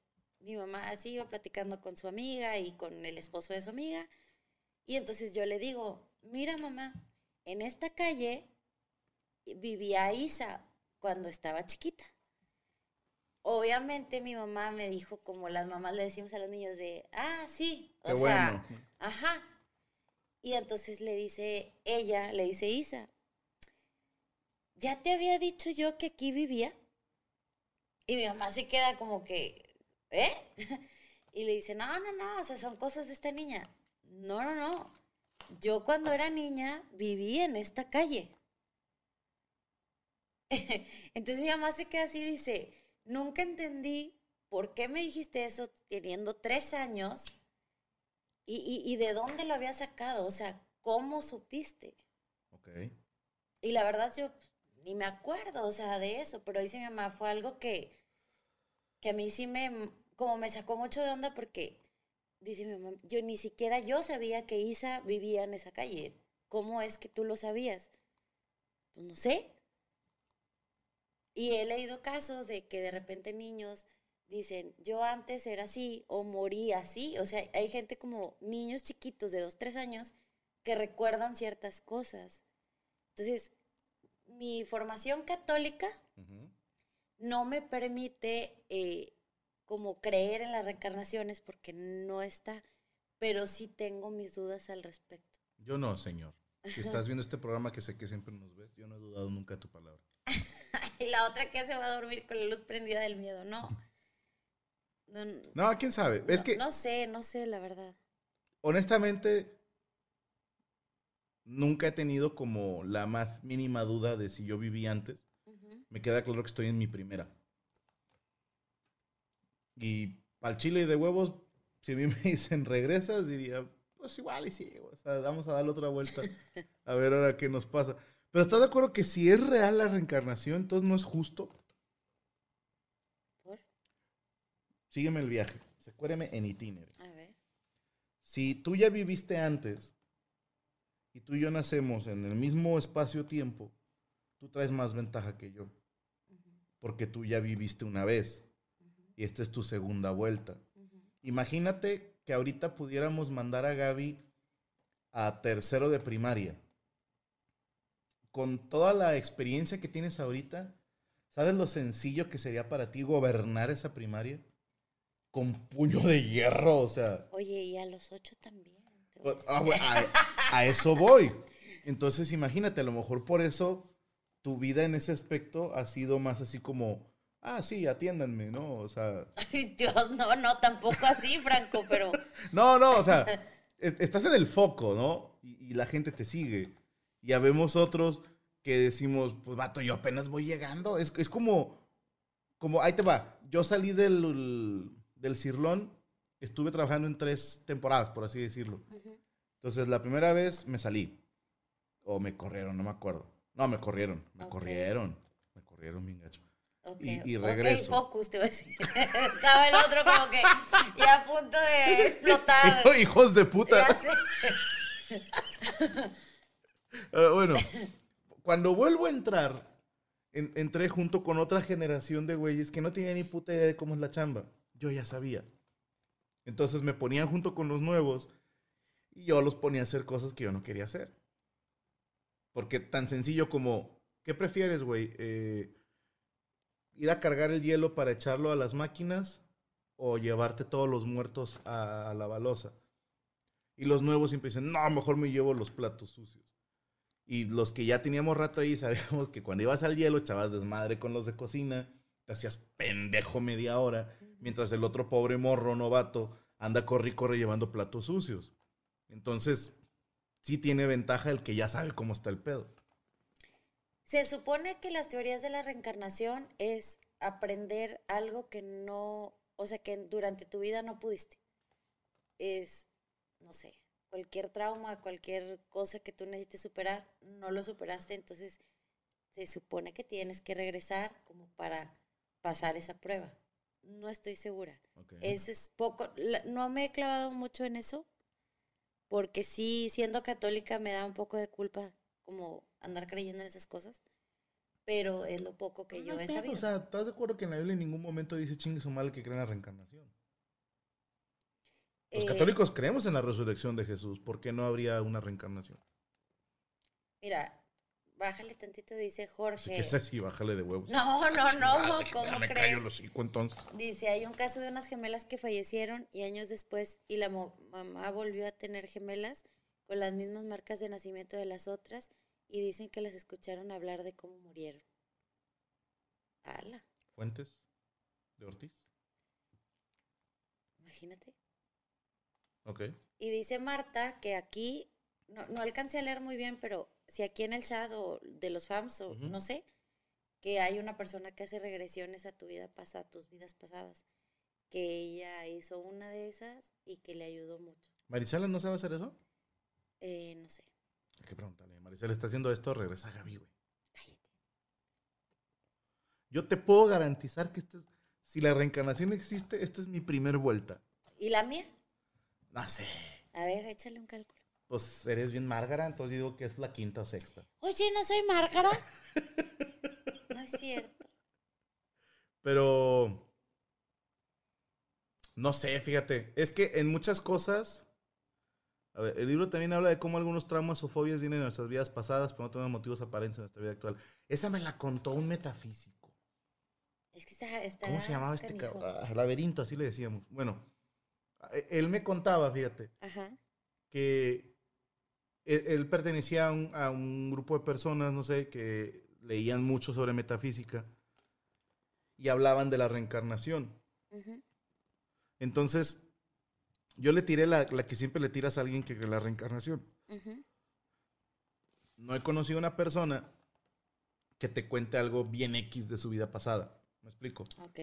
mi mamá así iba platicando con su amiga y con el esposo de su amiga y entonces yo le digo mira mamá en esta calle vivía Isa cuando estaba chiquita obviamente mi mamá me dijo como las mamás le decimos a los niños de ah sí o Qué sea bueno. Ajá. Y entonces le dice ella, le dice Isa, ¿ya te había dicho yo que aquí vivía? Y mi mamá se queda como que, ¿eh? [laughs] Y le dice, no, no, no, o sea, son cosas de esta niña. No, no, no. Yo cuando era niña viví en esta calle. [laughs] Entonces mi mamá se queda así y dice, nunca entendí por qué me dijiste eso teniendo tres años y, y- y de dónde lo había sacado, o sea, ¿cómo supiste? Ok. Y la verdad yo ni me acuerdo, o sea, de eso, pero dice mi mamá, fue algo que, que a mí sí me, como me sacó mucho de onda porque, dice mi mamá, yo ni siquiera yo sabía que Isa vivía en esa calle. ¿Cómo es que tú lo sabías? Pues no sé. Y he leído casos de que de repente niños dicen, yo antes era así o morí así. O sea, hay gente como niños chiquitos de dos, tres años que recuerdan ciertas cosas. Entonces, mi formación católica no me permite eh, como creer en las reencarnaciones porque no está, pero sí tengo mis dudas al respecto. Yo no, señor. Si estás viendo este programa que sé que siempre nos ves, yo no he dudado nunca de tu palabra. [laughs] y la otra que se va a dormir con la luz prendida del miedo, no. No, no, No, quién sabe. es que, no sé, no sé, la verdad. honestamente, nunca he tenido como la más mínima duda de si yo viví antes. Me queda claro que estoy en mi primera. Y al chile y de huevos, si a mí [laughs] me dicen regresas, diría, pues igual y sí, o sea, vamos a darle otra vuelta. [laughs] A ver ahora qué nos pasa. Pero ¿estás de acuerdo que si es real la reencarnación, entonces no es justo? ¿Por? Sígueme el viaje. Secuéreme en itinerario. A ver. Si tú ya viviste antes y tú y yo nacemos en el mismo espacio-tiempo, tú traes más ventaja que yo. Porque tú ya viviste una vez y esta es tu segunda vuelta. Imagínate que ahorita pudiéramos mandar a Gaby a tercero de primaria. Con toda la experiencia que tienes ahorita, ¿sabes lo sencillo que sería para ti gobernar esa primaria? Con puño de hierro, o sea. Oye, y a los ocho también. Pues, ah, a, a eso voy. Entonces, imagínate, a lo mejor por eso tu vida en ese aspecto ha sido más así como, ah, sí, atiéndanme, ¿no? O sea, Ay, Dios, no, no, tampoco así, Franco, pero [laughs] no, no, o sea, e- estás en el foco, ¿no? Y, y la gente te sigue. Y habemos otros que decimos, pues, vato, yo apenas voy llegando. Es, es como, como, ahí te va. Yo salí del, del Cirlón, estuve trabajando en tres temporadas, por así decirlo. ujú, Entonces, la primera vez me salí. O me corrieron, no me acuerdo. No, me corrieron. Me Ok. corrieron. Me corrieron bien gacho. ok, Y- y ok, regreso. focus, te voy a decir. [laughs] Estaba el otro como que ya a punto de explotar. [laughs] Hijos de puta. [laughs] Ah, bueno, cuando vuelvo a entrar, en- entré junto con otra generación de güeyes que no tenían ni puta idea de cómo es la chamba. Yo ya sabía. Entonces me ponían junto con los nuevos y yo los ponía a hacer cosas que yo no quería hacer. Porque tan sencillo como, ¿qué prefieres, güey? Eh, ¿Ir a cargar el hielo para echarlo a las máquinas o llevarte todos los muertos a, la balosa? Y los nuevos siempre dicen, no, mejor me llevo los platos sucios. Y los que ya teníamos rato ahí [laughs] sabíamos que cuando ibas al hielo echabas desmadre con los de cocina, te hacías pendejo media hora, mientras el otro pobre morro novato anda corre y corre llevando platos sucios. Entonces, sí tiene ventaja el que ya sabe cómo está el pedo. Se supone que las teorías de la reencarnación es aprender algo que no, o sea, que durante tu vida no pudiste. Es, no sé, cualquier trauma, cualquier cosa que tú necesites superar, no lo superaste, entonces se supone que tienes que regresar como para pasar esa prueba. No estoy segura. Ese es poco, la- no me he clavado mucho en eso, porque sí, siendo católica me da un poco de culpa como andar creyendo en esas cosas, pero es lo poco que No yo he sabido. O sea, ¿estás de acuerdo que en la Biblia en ningún momento dice chingue su madre que creen en la reencarnación? Los Eh, católicos creemos en la resurrección de Jesús. ¿Por qué no habría una reencarnación? Mira, bájale tantito, dice Jorge. que es así, bájale de huevos. No, no, no, Madre, ¿cómo me crees? callo hocico, entonces. Dice, hay un caso de unas gemelas que fallecieron y años después y la mamá volvió a tener gemelas con las mismas marcas de nacimiento de las otras y dicen que las escucharon hablar de cómo murieron. Ala, Fuentes de Ortiz. imagínate. Ok. Y dice Marta que aquí, no, no alcancé a leer muy bien, pero si aquí en el chat o de los fans o no sé, que hay una persona que hace regresiones a tu vida pasada, tus vidas pasadas, que ella hizo una de esas y que le ayudó mucho. ¿Marisela no sabe hacer eso? Eh, no sé. Hay que preguntarle. Maricel está haciendo esto, regresa Gaby, güey. Cállate. Yo te puedo garantizar que este es- si la reencarnación existe, esta es mi primer vuelta. ¿Y la mía? No sé. A ver, échale un cálculo. Pues eres bien Márgara, entonces digo que es la quinta o sexta. Oye, ¿no soy Márgara? [laughs] no es cierto. Pero. No sé, fíjate. Es que en muchas cosas. A ver, el libro también habla de cómo algunos traumas o fobias vienen de nuestras vidas pasadas, pero no tenemos motivos aparentes en nuestra vida actual. Esa me la contó un metafísico. Es que está. está ¿Cómo se llamaba este canijo. cabrón? Ah, laberinto, así le decíamos. Bueno, eh, él me contaba, fíjate, Ajá. que él, él pertenecía a un, a un grupo de personas, no sé, que leían mucho sobre metafísica y hablaban de la reencarnación. Entonces, yo le tiré la, la que siempre le tiras a alguien que cree la reencarnación. No he conocido una persona que te cuente algo bien X de su vida pasada. ¿Me explico? Ok.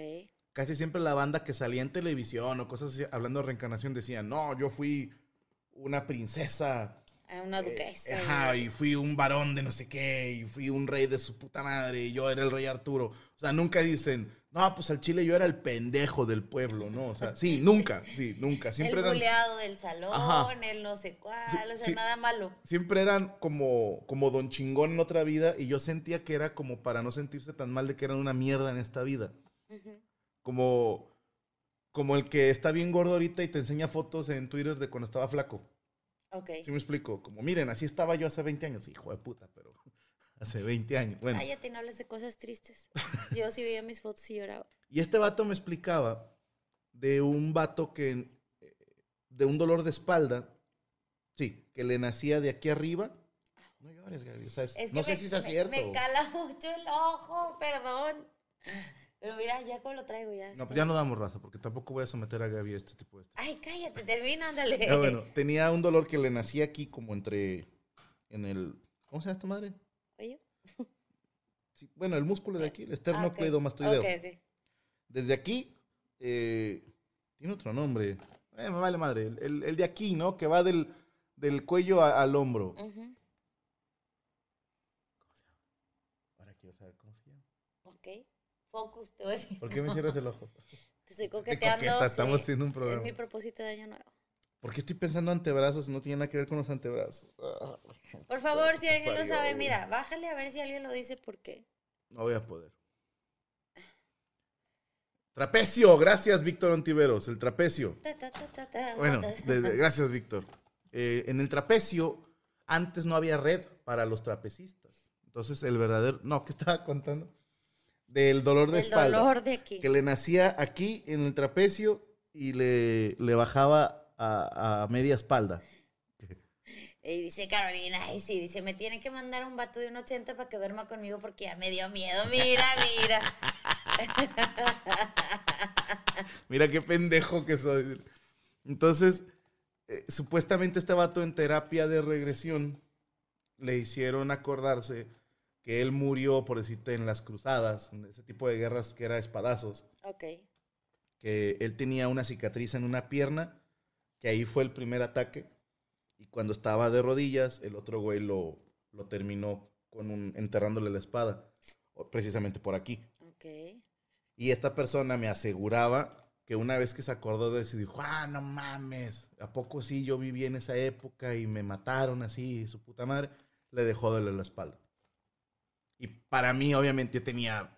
Casi siempre la banda que salía en televisión o cosas así, hablando de reencarnación, decía, no, yo fui una princesa. A una eh, duquesa. ajá, y fui un varón de no sé qué, y fui un rey de su puta madre, y yo era el rey Arturo. O sea, nunca dicen, no, pues al chile yo era el pendejo del pueblo, ¿no? O sea, sí, [laughs] nunca, sí, nunca. Siempre el eran... buleado del salón, Ajá. el no sé cuál, Sí, o sea, sí. nada malo. siempre eran como, como don chingón en otra vida y yo sentía que era como para no sentirse tan mal de que eran una mierda en esta vida. Como, como el que está bien gordo ahorita y te enseña fotos en Twitter de cuando estaba flaco. Ok. ¿Sí me explico? Como, miren, así estaba yo hace 20 años. Hijo de puta, pero [laughs] hace 20 años. Bueno, Cállate, no hables de cosas tristes. Yo sí veía mis fotos y lloraba. y este vato me explicaba de un vato que, eh, de un dolor de espalda, sí, que le nacía de aquí arriba. No llores, Gaby. O sea, es- Es que no sé me, si me- cierto. Me cala mucho el ojo, perdón. Pero mira, ya como lo traigo ya. No, pues ya no damos raza, porque tampoco voy a someter a Gaby a este tipo de... Ay, cállate, termina, ándale. Ya, bueno, tenía un dolor que le nacía aquí como entre... En el... ¿Cómo se llama esta madre? ¿Cuello? Sí, bueno, el músculo de aquí, el Ah, ok. esternocleidomastoideo. Ok, ok. Desde aquí... eh, tiene otro nombre. Eh, me vale madre. El, el- el de aquí, ¿no? Que va del, del cuello a- al hombro. Ahora quiero saber cómo se llama. Ok. Focus, te voy a decir. ¿Por qué me cierras el ojo? [laughs] Te estoy coqueteando. coqueta, estamos haciendo un Es programa. mi propósito de año nuevo. ¿Por qué estoy pensando antebrazos no tiene nada que ver con los antebrazos? Por favor, si alguien lo sabe, mira, bájale a ver si alguien lo dice por qué. No voy a poder. Trapecio, gracias Víctor Ontiveros, el trapecio. Ta, ta, ta, ta, ta, Bueno, gracias Víctor. Eh, en el trapecio, antes no había red para los trapecistas. Entonces el verdadero, no, ¿qué estaba contando? Del dolor de El espalda. dolor de aquí. Que le nacía aquí en el trapecio y le, le bajaba a, a media espalda. Y dice Carolina, ay sí, dice, me tiene que mandar un vato de un 80 para que duerma conmigo porque ya me dio miedo. Mira, mira. [laughs] Mira qué pendejo que soy. Entonces, eh, supuestamente este vato en terapia de regresión le hicieron acordarse que él murió, por decirte, en las cruzadas, en ese tipo de guerras que era espadazos, ok. que él tenía una cicatriz en una pierna, que ahí fue el primer ataque, y cuando estaba de rodillas, el otro güey lo, lo terminó con un, enterrándole la espada, precisamente por aquí. Ok. Y esta persona me aseguraba que una vez que se acordó de eso, dijo, ah, no mames, ¿a poco sí yo viví en esa época y me mataron así, su puta madre? Le dejó doler la espalda. Y para mí, obviamente, yo tenía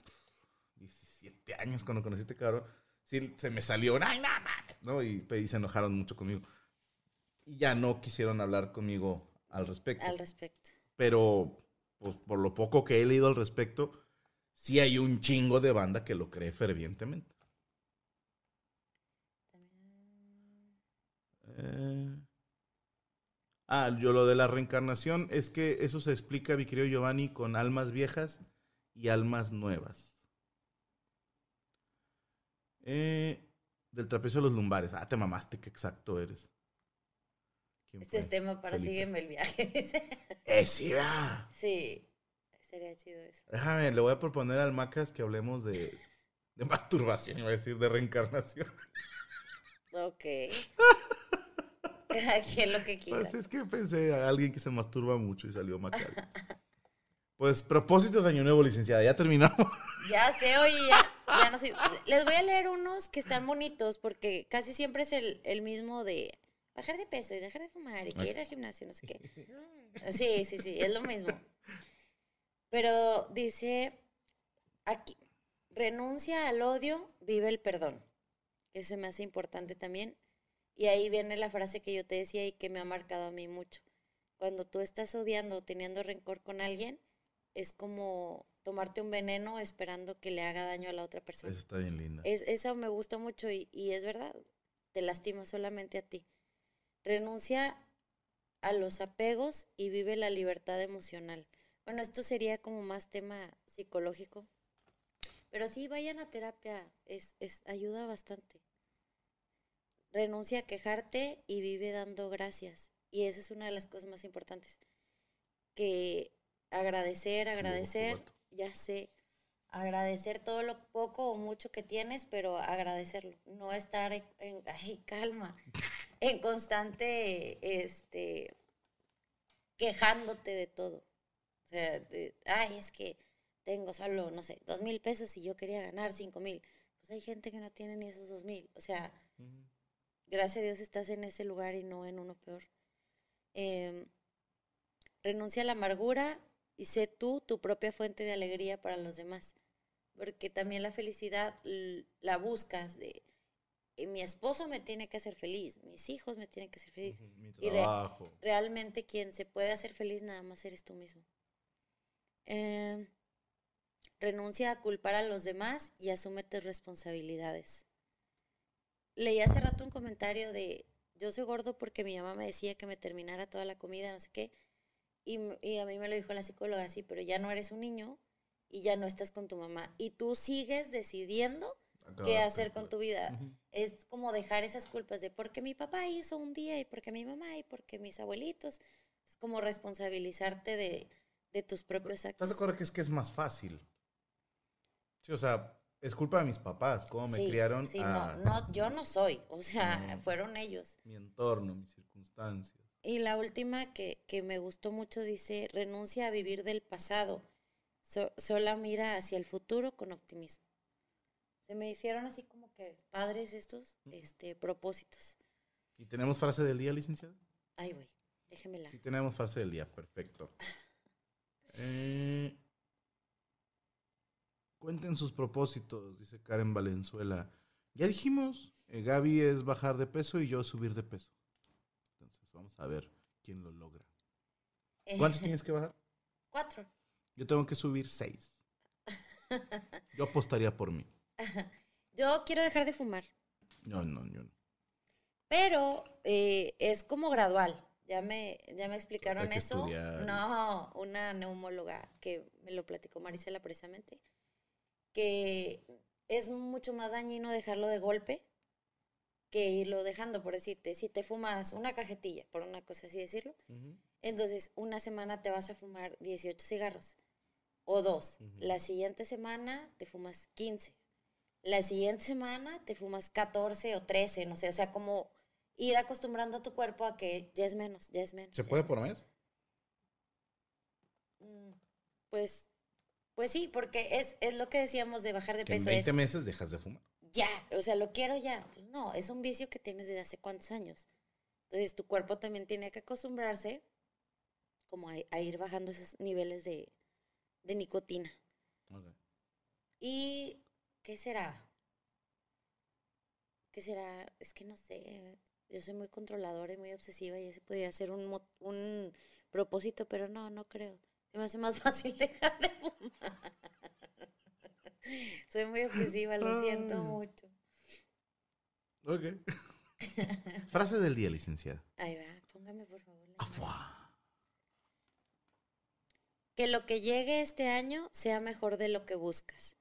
17 años cuando conocí a este cabrón. Sí, se me salió, ay, no mames, ¿no? Y, y se enojaron mucho conmigo. Y ya no quisieron hablar conmigo al respecto. Al respecto. Pero, pues, por lo poco que he leído al respecto, sí hay un chingo de banda que lo cree fervientemente. Eh, Ah, yo lo de la reencarnación es que eso se explica, mi querido Giovanni, con almas viejas y almas nuevas. Eh, del trapecio de los lumbares. Ah, te mamaste, qué exacto eres. ¿Quién Este es tema para Felipe. sígueme el viaje. ¡Eh, sí, va! sí, sería chido eso. Déjame, le voy a proponer al Macas que hablemos de, de [laughs] masturbación, iba a decir, de reencarnación. Ok. [laughs] Cada quien lo que quiera. Pues es que pensé a alguien que se masturba mucho y salió Macario. Pues propósitos de Año Nuevo, licenciada. Ya terminamos. Ya sé, oye, ya, ya no sé. Les voy a leer unos que están bonitos porque casi siempre es el, el mismo de bajar de peso y dejar de fumar y que ir al gimnasio, no sé qué. Sí, sí, sí, es lo mismo. Pero dice aquí, renuncia al odio, vive el perdón. Eso me hace importante también. Y ahí viene la frase que yo te decía y que me ha marcado a mí mucho. Cuando tú estás odiando o teniendo rencor con alguien, es como tomarte un veneno esperando que le haga daño a la otra persona. Eso está bien linda. Es, eso me gusta mucho y, y es verdad, te lastima solamente a ti. Renuncia a los apegos y vive la libertad emocional. Bueno, esto sería como más tema psicológico, pero sí, vayan a terapia, es, es, ayuda bastante. Renuncia a quejarte y vive dando gracias. Y esa es una de las cosas más importantes. Que agradecer, agradecer, ya sé, agradecer todo lo poco o mucho que tienes, pero agradecerlo. No estar en, en- ay, calma, en constante, este, quejándote de todo. O sea, de, ay, es que tengo solo, no sé, dos mil pesos y yo quería ganar cinco mil. Pues hay gente que no tiene ni esos dos mil. O sea, gracias a Dios estás en ese lugar y no en uno peor. Em, renuncia a la amargura y sé tú tu propia fuente de alegría para los demás. Porque también la felicidad la buscas de eh, mi esposo me tiene que hacer feliz, mis hijos me tienen que hacer feliz. Mi y re- trabajo. Realmente quien se puede hacer feliz nada más eres tú mismo. Em, renuncia a culpar a los demás y asume tus responsabilidades. Leí hace rato un comentario de yo soy gordo porque mi mamá me decía que me terminara toda la comida, no sé qué. Y, y a mí me lo dijo la psicóloga así, pero ya no eres un niño y ya no estás con tu mamá. Y tú sigues decidiendo qué hacer con tu vida. Es como dejar esas culpas de porque mi papá hizo un día y porque mi mamá y porque mis abuelitos. Es como responsabilizarte de, de tus propios ¿Estás actos. de acuerdo que es que es más fácil? Sí, o sea, es culpa de mis papás, cómo me Sí, criaron sí, a no, no, yo no soy, o sea, No. fueron ellos. mi entorno, mis circunstancias. Y la última que, que me gustó mucho dice, renuncia a vivir del pasado, so- sola mira hacia el futuro con optimismo. Se me hicieron así como que padres estos este, propósitos. ¿Y tenemos frase del día, licenciada? Ay, güey, déjemela. Sí, tenemos frase del día, perfecto. [laughs] Eh, cuenten sus propósitos, dice Karen Valenzuela. Ya dijimos, eh, Gaby es bajar de peso y yo subir de peso. Entonces, vamos a ver quién lo logra. ¿Cuántos tienes que bajar? Cuatro. Yo tengo que subir seis. Yo apostaría por mí. [laughs] Yo quiero dejar de fumar, No, no, yo no. pero eh, es como gradual. Ya me, ya me explicaron eso. estudiar. No, una neumóloga que me lo platicó Marisela precisamente, que es mucho más dañino dejarlo de golpe que irlo dejando, por decirte, si te fumas una cajetilla, por una cosa así decirlo, entonces una semana te vas a fumar 18 cigarros o dos. La siguiente semana te fumas 15. La siguiente semana te fumas 14 o 13, no sé, o sea, como ir acostumbrando a tu cuerpo a que ya es menos, ya es menos. ¿Se puede por mes? Mm, Pues, pues sí, porque es, es lo que decíamos de bajar de Que en peso. 20 Es meses dejas de fumar. ya, o sea, lo quiero ya. Pues no, es un vicio que tienes desde hace cuántos años. Entonces, tu cuerpo también tiene que acostumbrarse como a, a ir bajando esos niveles de, de nicotina. ¿Y qué será? ¿Qué será? Es que no sé. Yo soy muy controladora y muy obsesiva y ese podría ser un, un propósito, pero no, no creo. Se me hace más [laughs] fácil dejar de fumar. Soy muy obsesiva, lo siento mucho. Ok. [laughs] Frase del día, licenciada. Ahí va, póngame por favor. la. Que lo que llegue este año sea mejor de lo que buscas,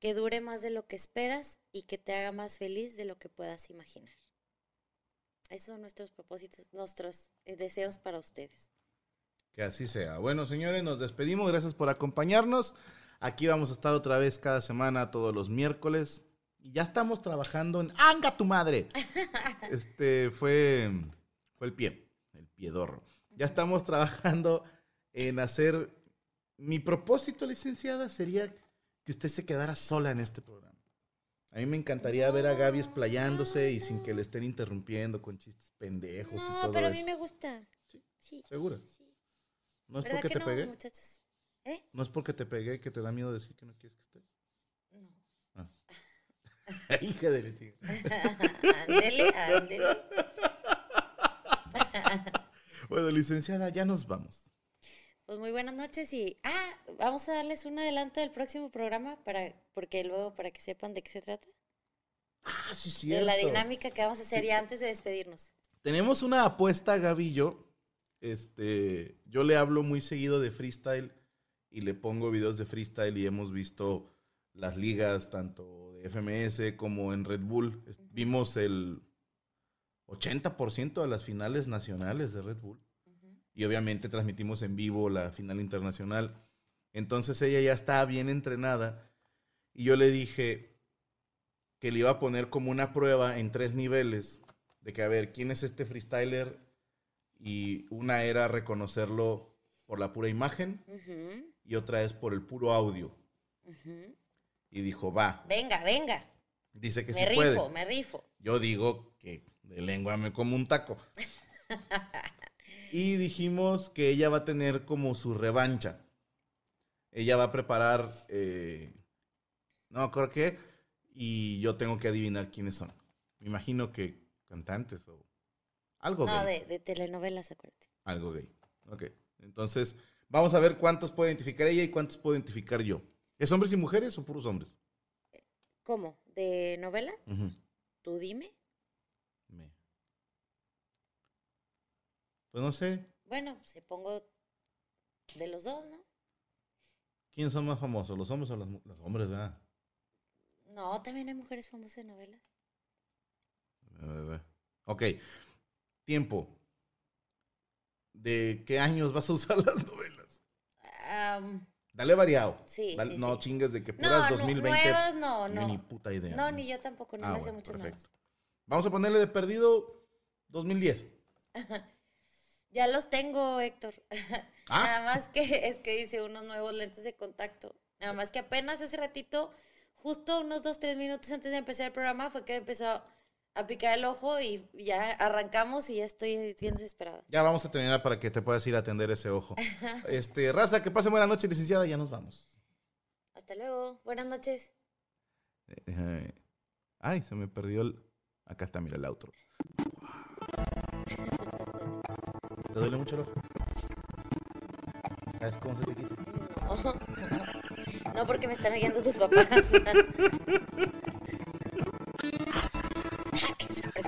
que dure más de lo que esperas y que te haga más feliz de lo que puedas imaginar. Esos son nuestros propósitos, nuestros eh, deseos para ustedes. Que así sea. Bueno, señores, nos despedimos. Gracias por acompañarnos. Aquí vamos a estar otra vez cada semana, todos los miércoles. Y ya estamos trabajando en ¡Anga tu madre! [laughs] Este fue, Fue el pie, el piedorro. Ya estamos trabajando en hacer... Mi propósito, licenciada, sería que usted se quedara sola en este programa. A mí me encantaría ver a Gaby explayándose y sin que le estén interrumpiendo con chistes pendejos y No, todo pero a eso. mí me gusta. Sí. Sí. ¿Segura? ¿No es ¿Verdad porque que te no, pegué? muchachos? ¿Eh? ¿No es porque te pegué que te da miedo decir que no quieres que esté? No. Ah. [laughs] Hija de la chica. ándele, ándele. [laughs] Bueno, licenciada, ya nos vamos. Pues muy buenas noches y ah, vamos a darles un adelanto del próximo programa para porque luego para que sepan de qué se trata. Ah, sí, De cierto. la dinámica que vamos a hacer Sí. ya antes de despedirnos. Tenemos una apuesta, yo. Este, yo le hablo muy seguido de freestyle y le pongo videos de freestyle y hemos visto las ligas tanto de FMS como en Red Bull. Vimos el 80% de las finales nacionales de Red Bull y obviamente transmitimos en vivo la final internacional. Entonces ella ya está bien entrenada y yo le dije que le iba a poner como una prueba en tres niveles de que a ver quién es este freestyler y una era reconocerlo por la pura imagen y otra es por el puro audio. Y dijo, va, Venga, venga. dice que me sí rifo, puede. me rifo. Yo digo que de lengua me como un taco. [laughs] y dijimos que ella va a tener como su revancha. Ella va a preparar, eh, no creo que, y yo tengo que adivinar quiénes son. Me imagino que cantantes o algo No, gay. de, de telenovelas, acuérdate. Algo gay. Ok. Entonces, vamos a ver cuántos puede identificar ella y cuántos puedo identificar yo. ¿Es hombres y mujeres o puros hombres? ¿Cómo? ¿De novela? Tú dime. Me. Pues no sé. Bueno, se pongo de los dos, ¿no? ¿Quiénes son más famosos? ¿Los hombres o las? Los hombres, ¿verdad? No, también hay mujeres famosas de novelas. Eh, Ok. Tiempo. ¿De qué años vas a usar [laughs] las novelas? Dale variado. Sí, Dale- sí, no sí. chingues de que puras no, 2020. nuevas no, no. Ni puta idea. No, ni yo tampoco, no Ah, me sé bueno, muchas perfecto. nuevas. Vamos a ponerle de perdido 2010. [laughs] Ya los tengo, Héctor. [laughs] Ah. Nada más que es que dice unos nuevos lentes de contacto. Nada más que apenas hace ratito, justo unos dos, tres minutos antes de empezar el programa, fue que empezó a picar el ojo y ya arrancamos y ya estoy bien desesperada. Ya vamos a terminar para que te puedas ir a atender ese ojo. [laughs] Este, raza, que pase buena noche, licenciada. Ya nos vamos. Hasta luego. Buenas noches. Eh, Ay, se me perdió el. Acá está, mira el outro. [laughs] ¿Te duele mucho el ojo? ¿Sabes cómo se te quita? No, porque me están oyendo tus papás. [laughs]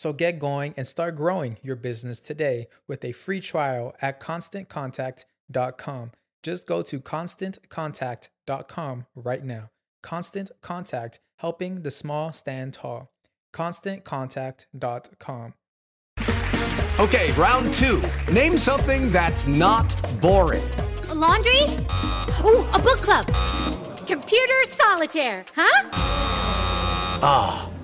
So get going and start growing your business today with a free trial at constantcontact.com. Just go to constantcontact.com right now. Constant Contact, helping the small stand tall. ConstantContact.com. Okay, round two. Name something that's not boring. A laundry? Ooh, a book club. computer solitaire, huh? Ah,